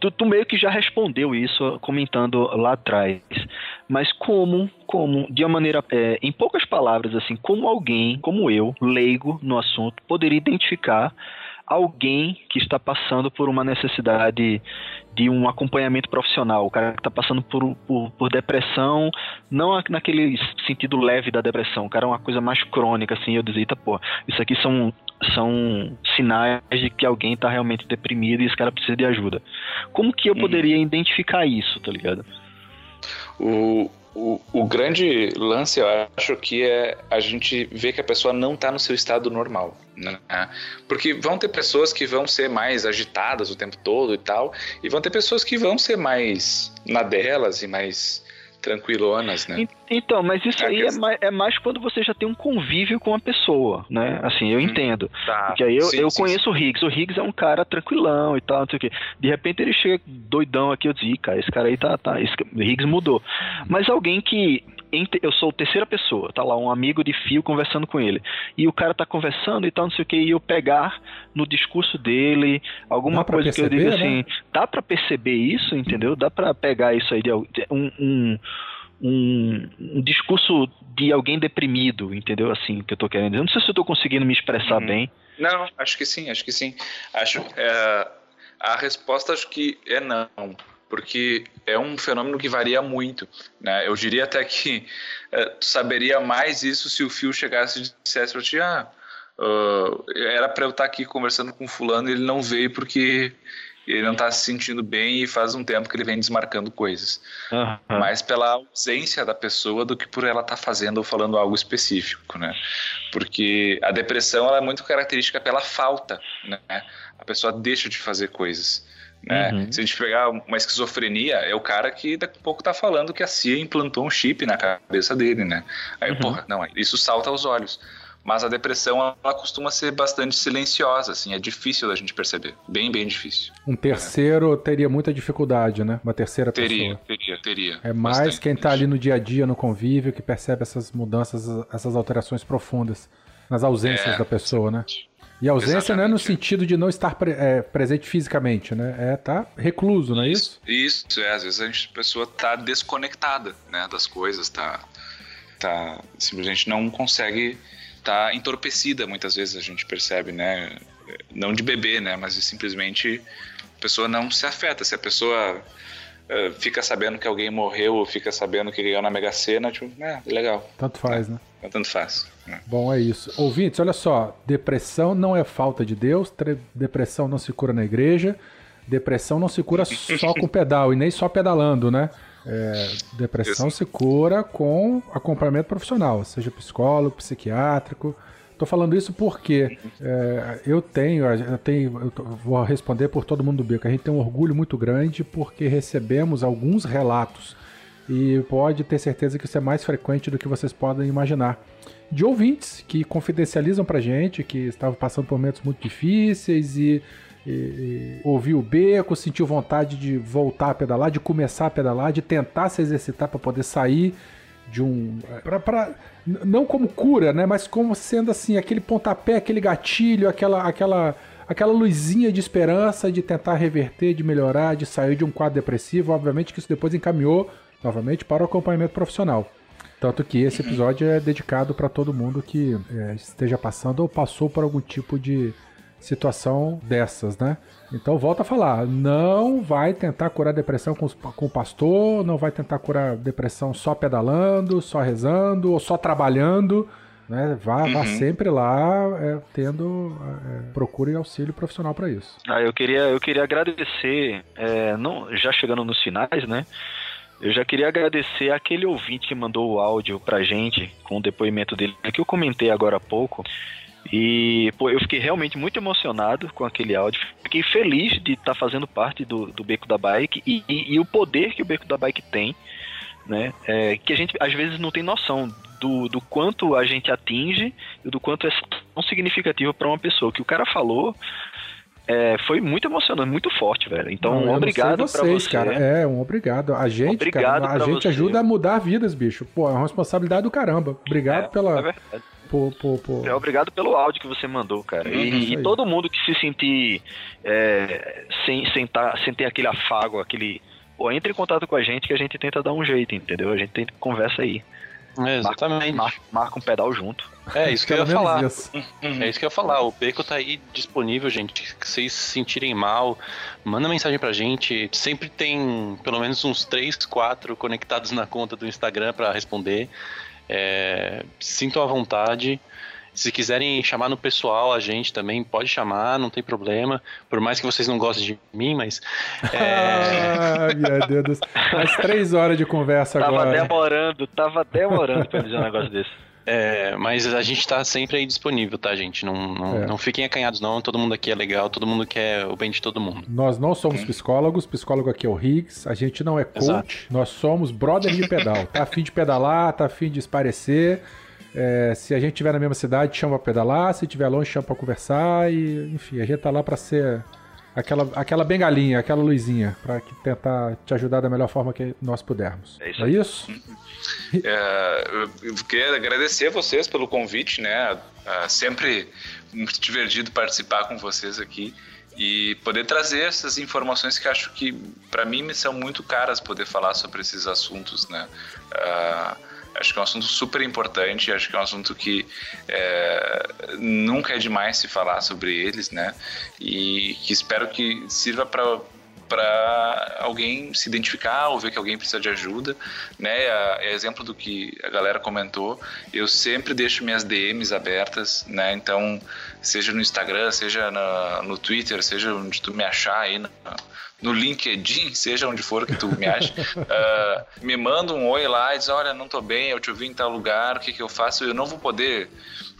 tu, tu, meio que já respondeu isso comentando lá atrás, mas como, como, de uma maneira, é, em poucas palavras, assim, como alguém, como eu, leigo no assunto, poderia identificar alguém que está passando por uma necessidade de um acompanhamento profissional, o cara que está passando por, por, por, depressão, não naquele sentido leve da depressão, o cara é uma coisa mais crônica, assim, eu dizia, pô, isso aqui são, são sinais de que alguém está realmente deprimido e esse cara precisa de ajuda. Como que eu uhum. poderia identificar isso, tá ligado? O, o, o, grande lance, eu acho que é a gente ver que a pessoa não está no seu estado normal. Né? Porque vão ter pessoas que vão ser mais agitadas o tempo todo e tal, e vão ter pessoas que vão ser mais na delas e mais tranquilonas, né? Então, mas isso aí é mais, é mais, quando você já tem um convívio com a pessoa, né? Assim, eu hum, entendo. Tá. Porque aí eu, sim, eu sim, conheço sim. o Higgs. O Higgs é um cara tranquilão e tal, não sei o quê. De repente ele chega doidão aqui, eu digo, cara, esse cara aí tá. tá esse, o Higgs mudou. Mas alguém que eu sou terceira pessoa, tá lá um amigo de fio conversando com ele. E o cara tá conversando e tal, não sei o que, e eu pegar no discurso dele alguma coisa perceber, que eu digo assim, né? dá para perceber isso, entendeu? Dá para pegar isso aí de um, um, um, um, discurso de alguém deprimido, entendeu? Assim, que eu tô querendo dizer. Não sei se eu tô conseguindo me expressar uhum. bem. Não, acho que sim, acho que sim. Acho é, a resposta acho que é não porque é um fenômeno que varia muito. Né? Eu diria até que é, saberia mais isso se o fio chegasse e dissesse para ti, ah, uh, era para eu estar aqui conversando com fulano e ele não veio porque ele não está se sentindo bem e faz um tempo que ele vem desmarcando coisas. Uhum. Mais pela ausência da pessoa do que por ela estar tá fazendo ou falando algo específico, né? Porque a depressão é muito característica pela falta, né? A pessoa deixa de fazer coisas. Né? Uhum. Se a gente pegar uma esquizofrenia, é o cara que daqui a pouco tá falando que a CIA implantou um chip na cabeça dele, né? Aí, uhum. porra, não, isso salta aos olhos. Mas a depressão, ela costuma ser bastante silenciosa, assim, é difícil da gente perceber. Bem, bem difícil. Um terceiro é. teria muita dificuldade, né? Uma terceira teria, pessoa. Teria, teria, teria. É mais bastante. quem tá ali no dia a dia, no convívio, que percebe essas mudanças, essas alterações profundas nas ausências é, da pessoa, né? E a ausência Exatamente. não é no sentido de não estar pre é, presente fisicamente, né? É estar tá recluso, não é isso? Isso, isso é. Às vezes a, gente, a pessoa está desconectada né, das coisas, tá, tá, simplesmente não consegue tá entorpecida muitas vezes a gente percebe, né? Não de bebê, né? Mas simplesmente a pessoa não se afeta. Se a pessoa fica sabendo que alguém morreu ou fica sabendo que ganhou na Mega Sena, tipo, é, legal. Tanto faz, é, né? Tanto faz. Né? Bom, é isso. Ouvintes, olha só. Depressão não é falta de Deus, depressão não se cura na igreja, depressão não se cura só com pedal e nem só pedalando, né? É, depressão Isso. se cura com acompanhamento profissional, seja psicólogo, psiquiátrico. Estou falando isso porque é, eu tenho, eu tenho, eu vou responder por todo mundo do Beco. A gente tem um orgulho muito grande porque recebemos alguns relatos e pode ter certeza que isso é mais frequente do que vocês podem imaginar. De ouvintes que confidencializam pra gente que estavam passando por momentos muito difíceis e e, e, ouviu o beco, sentiu vontade de voltar a pedalar, de começar a pedalar, de tentar se exercitar para poder sair de um. Pra, pra, não como cura, né? Mas como sendo assim, aquele pontapé, aquele gatilho, aquela, aquela, aquela luzinha de esperança de tentar reverter, de melhorar, de sair de um quadro depressivo. Obviamente que isso depois encaminhou novamente para o acompanhamento profissional. Tanto que esse episódio é dedicado para todo mundo que é, esteja passando ou passou por algum tipo de situação dessas, né? Então volta a falar, não vai tentar curar depressão com, com o pastor, não vai tentar curar depressão só pedalando, só rezando ou só trabalhando, né? Vá, uhum. vá sempre lá é, tendo é, procure auxílio profissional para isso. Ah, eu queria eu queria agradecer, é, não, já chegando nos finais, né? Eu já queria agradecer aquele ouvinte que mandou o áudio pra gente com o depoimento dele, que eu comentei agora há pouco. E pô, eu fiquei realmente muito emocionado com aquele áudio. Fiquei feliz de estar tá fazendo parte do, do Beco da Bike e, e, e, o poder que o Beco da Bike tem, né? É, que a gente às vezes não tem noção do, do quanto a gente atinge e do quanto é tão significativo para uma pessoa. que o cara falou é, foi muito emocionante, muito forte, velho. Então, não, obrigado para você. cara. É, um obrigado. A gente, obrigado cara, a gente você. ajuda a mudar vidas, bicho. Pô, é uma responsabilidade do caramba. Obrigado é, pela. É verdade por, por, por... É, obrigado pelo áudio que você mandou, cara. E, e todo mundo que se sentir é, sem, sem, tá, sem ter aquele afago, aquele. Pô, entre em contato com a gente que a gente tenta dar um jeito, entendeu? A gente tem conversa aí. É, exatamente. Marca, marca, um pedal junto. É isso que eu ia falar. Isso. É isso que eu ia falar. O Beco tá aí disponível, gente. Se vocês se sentirem mal, manda mensagem pra gente. Sempre tem pelo menos uns 3, 4 conectados na conta do Instagram para responder. É, sintam à vontade. Se quiserem chamar no pessoal a gente também, pode chamar, não tem problema. Por mais que vocês não gostem de mim, mas. É... meu Deus. Mais três horas de conversa tava agora. Tava demorando, tava demorando pra dizer um negócio desse. É, mas a gente tá sempre aí disponível, tá, gente? Não, não, é. não fiquem acanhados, não. Todo mundo aqui é legal, todo mundo quer o bem de todo mundo. Nós não somos psicólogos, psicólogo aqui é o Riggs, a gente não é coach, Exato. nós somos brother de pedal. Tá afim de pedalar, tá afim de esparecer. É, se a gente estiver na mesma cidade, chama pra pedalar, se estiver longe, chama pra conversar. E, enfim, a gente tá lá pra ser aquela, aquela bengalinha, aquela luzinha, para tentar te ajudar da melhor forma que nós pudermos. É isso? É isso? É, eu queria agradecer a vocês pelo convite, né? É sempre muito divertido participar com vocês aqui e poder trazer essas informações que acho que para mim são muito caras poder falar sobre esses assuntos, né? Uh, Acho que é um assunto super importante, acho que é um assunto que é, nunca é demais se falar sobre eles, né? E que espero que sirva para para alguém se identificar ou ver que alguém precisa de ajuda, né? É exemplo do que a galera comentou. Eu sempre deixo minhas DMs abertas, né? Então, seja no Instagram, seja na, no Twitter, seja onde tu me achar aí na, no LinkedIn, seja onde for que tu me ache, uh, me manda um oi lá e diz, olha, não tô bem, eu te ouvi em tal lugar, o que que eu faço? Eu não vou poder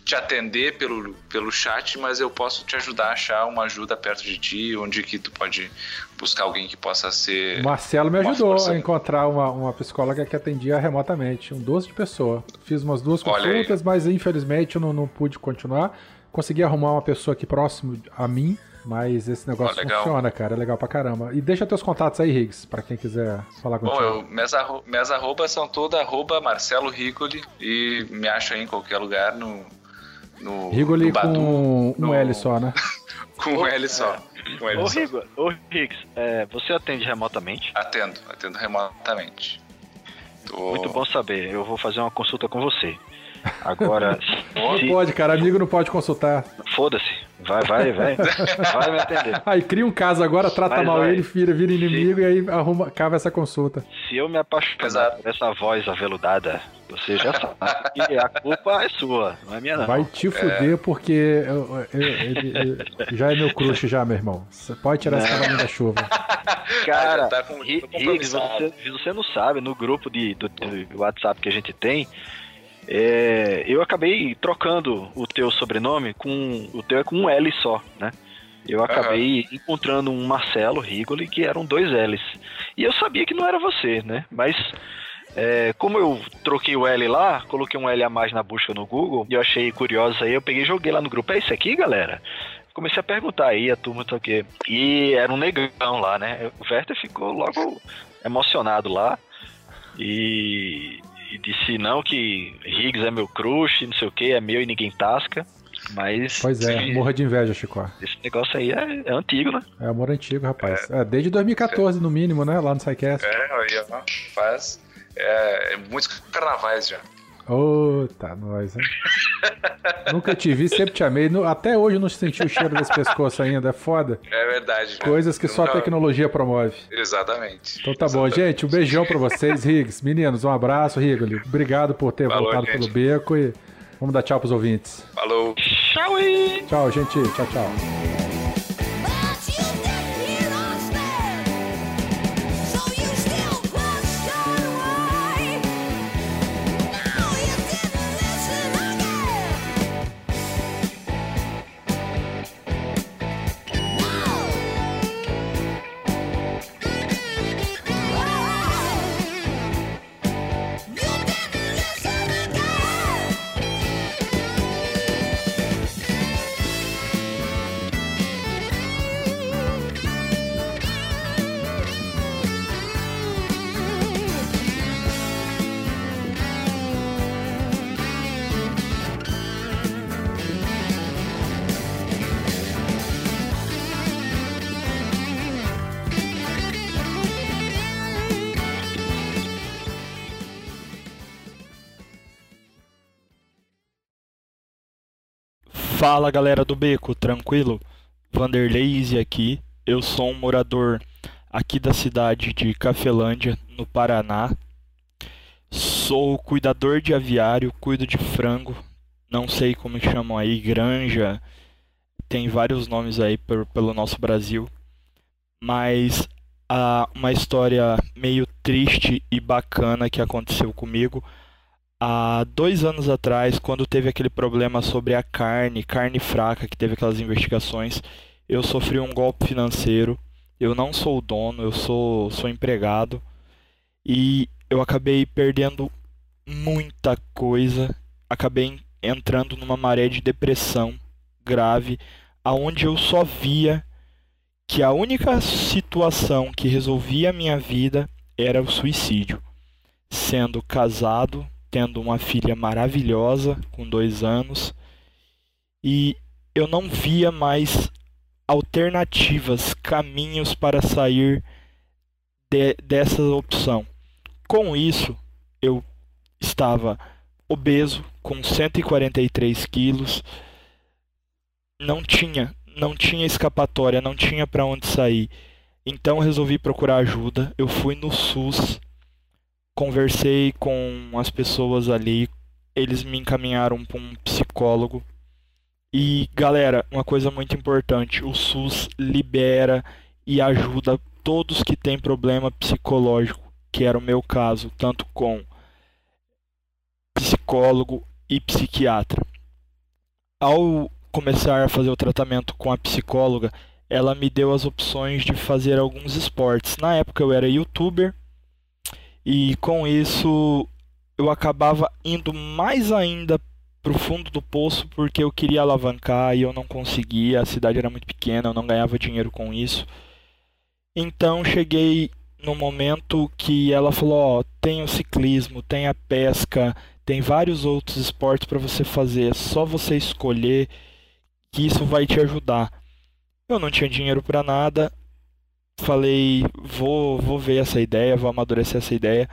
te atender pelo, pelo chat, mas eu posso te ajudar a achar uma ajuda perto de ti, onde que tu pode buscar alguém que possa ser. Marcelo me ajudou a encontrar uma, uma psicóloga que atendia remotamente, um doce de pessoa. Fiz umas duas consultas, mas infelizmente eu não, não pude continuar. Consegui arrumar uma pessoa aqui próximo a mim, mas esse negócio oh, funciona, cara. É legal pra caramba. E deixa teus contatos aí, Riggs, pra quem quiser falar contigo. Bom, eu, minhas, arro minhas arrobas são todas arroba Marcelo Rigoli e me acha aí em qualquer lugar no, no, Rigoli no Badu, com um L só, né? com um L só. É. Um L ô, só. Ô, Riggs, é, você atende remotamente? Atendo, atendo remotamente. Tô... Muito bom saber. Eu vou fazer uma consulta com você. Agora. se... Pode, cara, amigo não pode consultar. Foda-se. Vai, vai, vai. Vai me atender. Aí cria um caso agora, trata vai, mal vai. ele, vira, vira inimigo se... e aí arruma, cava essa consulta. Se eu me apaixonar por essa voz aveludada, você já sabe que a culpa é sua, não é minha não. Vai te fuder é. porque eu, eu, ele, já é meu crush já, meu irmão. Você pode tirar esse cavalinho da chuva. Cara, tá com, Riggs, você, você não sabe, no grupo de, do, do WhatsApp que a gente tem, é, eu acabei trocando o teu sobrenome com. O teu é com um L só, né? Eu acabei uhum. encontrando um Marcelo Rigoli que eram dois L's. E eu sabia que não era você, né? Mas é, como eu troquei o L lá, coloquei um L a mais na busca no Google e eu achei curioso aí, eu peguei e joguei lá no grupo. É isso aqui, galera? Comecei a perguntar aí, a turma tá o quê? E era um negão lá, né? O Werther ficou logo emocionado lá. E e disse não que Higgs é meu crush, não sei o que, é meu e ninguém tasca. Mas. Pois é, morra de inveja, Chico. Esse negócio aí é, é, antigo, né? É amor antigo, rapaz. É, é desde 2014, no mínimo, né? Lá no SciCast. É, aí, ó. Faz. É, é, muitos carnavais já. Ô, oh, tá nós, hein? Nunca te vi, sempre te amei. Até hoje eu não senti o cheiro desse pescoço ainda, é foda. É verdade. Né? Coisas que só a tecnologia promove. Exatamente. Então tá Exatamente. bom, gente. Um beijão pra vocês, Riggs. Meninos, um abraço, Rigoli. Obrigado por ter Falou, voltado gente. pelo beco e vamos dar tchau pros ouvintes. Falou. Tchau, Tchau, gente. Tchau, tchau. Fala galera do Beco, tranquilo? Vanderlei aqui. Eu sou um morador aqui da cidade de Cafelândia, no Paraná. Sou cuidador de aviário, cuido de frango. Não sei como chamam aí, granja. Tem vários nomes aí pelo nosso Brasil. Mas há uma história meio triste e bacana que aconteceu comigo há dois anos atrás, quando teve aquele problema sobre a carne, carne fraca, que teve aquelas investigações, eu sofri um golpe financeiro. Eu não sou o dono, eu sou, sou empregado. E eu acabei perdendo muita coisa. Acabei entrando numa maré de depressão grave, aonde eu só via que a única situação que resolvia a minha vida era o suicídio. Sendo casado, tendo uma filha maravilhosa com dois anos e eu não via mais alternativas, caminhos para sair de, dessa opção. Com isso, eu estava obeso, com 143 quilos, não tinha, não tinha escapatória, não tinha para onde sair. Então resolvi procurar ajuda. Eu fui no SUS, conversei com as pessoas ali, eles me encaminharam para um psicólogo. E galera, uma coisa muito importante: o SUS libera e ajuda todos que têm problema psicológico, que era o meu caso, tanto com psicólogo e psiquiatra. Ao começar a fazer o tratamento com a psicóloga, ela me deu as opções de fazer alguns esportes. Na época eu era youtuber e com isso eu acabava indo mais ainda para o fundo do poço porque eu queria alavancar e eu não conseguia, a cidade era muito pequena, eu não ganhava dinheiro com isso. Então cheguei no momento que ela falou, ó, tem o ciclismo, tem a pesca, tem vários outros esportes para você fazer, é só você escolher que isso vai te ajudar. Eu não tinha dinheiro para nada, falei, vou, vou ver essa ideia, vou amadurecer essa ideia.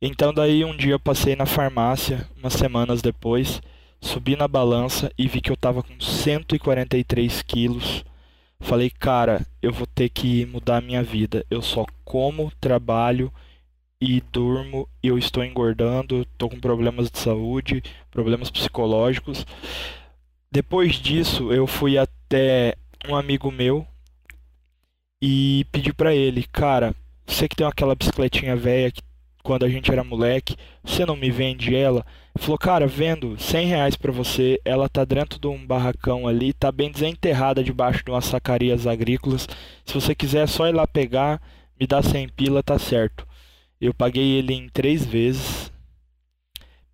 Então daí um dia eu passei na farmácia, umas semanas depois, subi na balança e vi que eu tava com 143 quilos. Falei, cara, eu vou ter que mudar a minha vida. Eu só como, trabalho e durmo e eu estou engordando, estou com problemas de saúde, problemas psicológicos. Depois disso, eu fui até um amigo meu e pedi para ele, cara, você que tem aquela bicicletinha velha que quando a gente era moleque, você não me vende ela? Ele falou, cara, vendo 100 reais pra você, ela tá dentro de um barracão ali, tá bem desenterrada debaixo de umas sacarias agrícolas. Se você quiser é só ir lá pegar, me dá 100 pila, tá certo. Eu paguei ele em três vezes,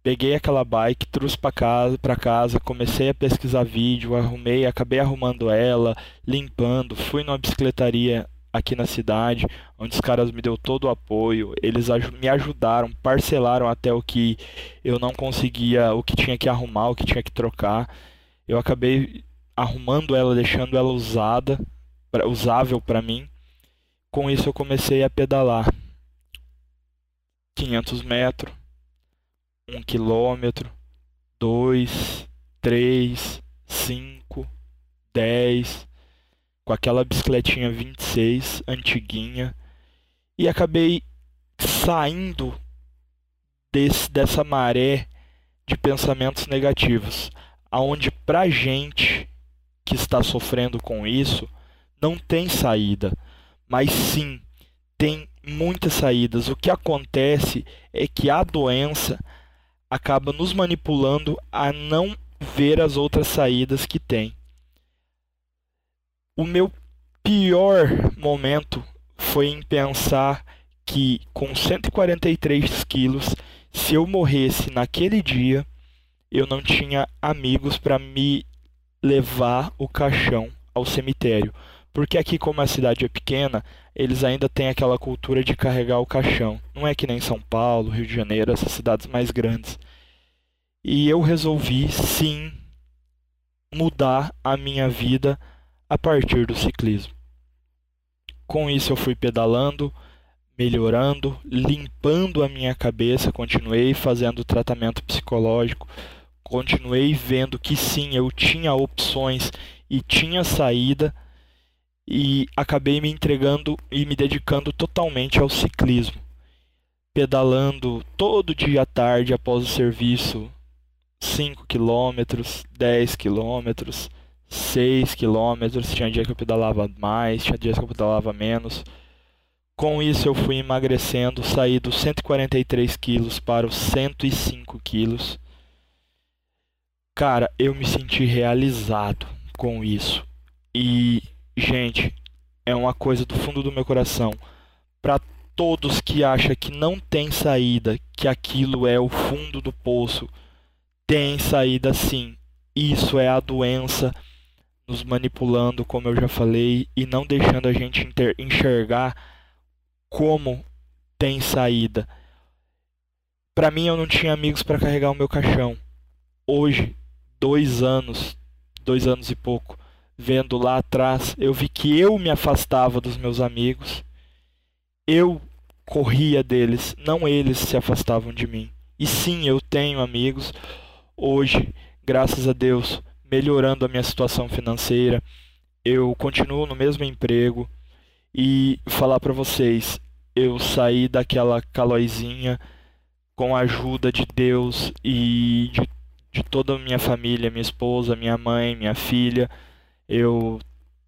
peguei aquela bike, trouxe para casa, para casa, comecei a pesquisar vídeo, arrumei, acabei arrumando ela, limpando, fui numa bicicletaria aqui na cidade, onde os caras me deu todo o apoio, eles me ajudaram, parcelaram até o que eu não conseguia, o que tinha que arrumar, o que tinha que trocar. Eu acabei arrumando ela, deixando ela usada, usável para mim. Com isso eu comecei a pedalar 500 metros, um quilômetro, dois, três, cinco, dez, com aquela bicicletinha 26, antiguinha, e acabei saindo desse, dessa maré de pensamentos negativos, aonde pra gente que está sofrendo com isso, não tem saída, mas sim tem muitas saídas. O que acontece é que a doença acaba nos manipulando a não ver as outras saídas que tem. O meu pior momento foi em pensar que com 143 quilos, se eu morresse naquele dia, eu não tinha amigos para me levar o caixão ao cemitério. Porque aqui, como a cidade é pequena, eles ainda têm aquela cultura de carregar o caixão. Não é que nem São Paulo, Rio de Janeiro, essas cidades mais grandes. E eu resolvi sim mudar a minha vida a partir do ciclismo. Com isso eu fui pedalando, melhorando, limpando a minha cabeça, continuei fazendo tratamento psicológico, continuei vendo que sim, eu tinha opções e tinha saída e acabei me entregando e me dedicando totalmente ao ciclismo, pedalando todo dia à tarde após o serviço 5 km, 10 km, 6 km. Tinha dia que eu pedalava mais, tinha dias que eu pedalava menos. Com isso eu fui emagrecendo, saí dos 143 quilos para os 105 quilos. Cara, eu me senti realizado com isso. E gente, é uma coisa do fundo do meu coração. Para todos que acham que não tem saída, que aquilo é o fundo do poço, tem saída sim. Isso é a doença nos manipulando, como eu já falei, e não deixando a gente enxergar como tem saída. Para mim, eu não tinha amigos para carregar o meu caixão. Hoje, dois anos, dois anos e pouco, vendo lá atrás, eu vi que eu me afastava dos meus amigos, eu corria deles, não eles se afastavam de mim. E sim, eu tenho amigos hoje, graças a Deus, melhorando a minha situação financeira. Eu continuo no mesmo emprego. e falar para vocês, eu saí daquela calóizinha com a ajuda de Deus e de, de toda a minha família, minha esposa, minha mãe, minha filha. Eu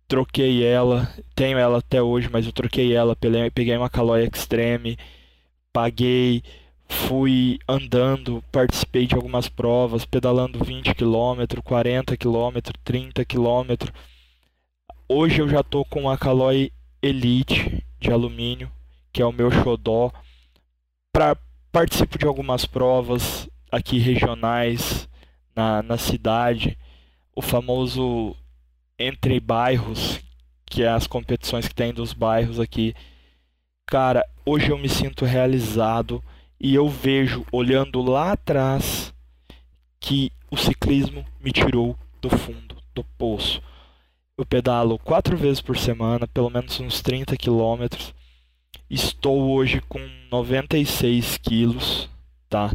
troquei ela, tenho ela até hoje, mas eu troquei ela, peguei uma calói extreme, paguei, fui andando, participei de algumas provas, pedalando 20 km, 40 km, 30 km. Hoje eu já tô com a Caloi Elite de alumínio, que é o meu xodó. Pra, participo de algumas provas aqui regionais na, na cidade. O famoso entre bairros, que é as competições que tem dos bairros aqui. Cara, hoje eu me sinto realizado e eu vejo, olhando lá atrás, que o ciclismo me tirou do fundo do poço. Eu pedalo quatro vezes por semana, pelo menos uns 30 quilômetros. Estou hoje com 96 quilos, tá?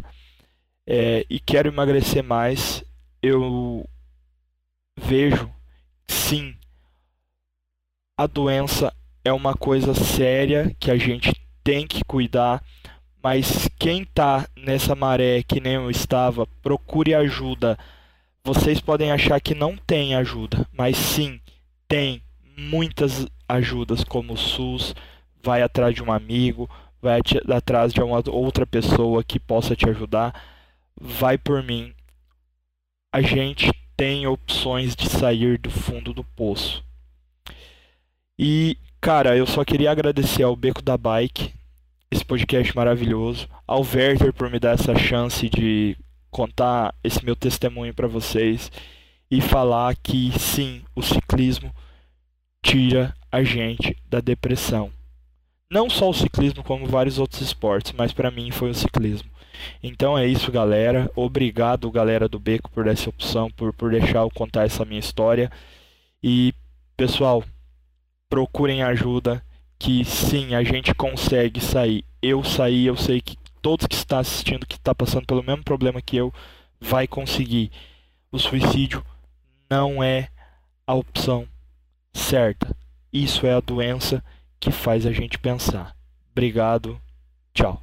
É, e quero emagrecer mais. Eu vejo, sim, a doença é uma coisa séria que a gente tem que cuidar, mas quem tá nessa maré que nem eu estava, procure ajuda. Vocês podem achar que não tem ajuda, mas sim, tem muitas ajudas, como o SUS, vai atrás de um amigo, vai atrás de uma outra pessoa que possa te ajudar. Vai por mim. A gente tem opções de sair do fundo do poço. E, cara, eu só queria agradecer ao Beco da Bike, esse podcast maravilhoso, ao Werther por me dar essa chance de contar esse meu testemunho para vocês e falar que sim, o ciclismo tira a gente da depressão. Não só o ciclismo, como vários outros esportes, mas para mim foi o ciclismo. Então é isso, galera. Obrigado, galera do Beco, por essa opção, por, por deixar eu contar essa minha história. E, pessoal, procurem ajuda, que sim, a gente consegue sair. Eu saí, eu sei que todos que estão assistindo, que está passando pelo mesmo problema que eu, vai conseguir. O suicídio não é a opção certa. Isso é a doença que faz a gente pensar. Obrigado. Tchau.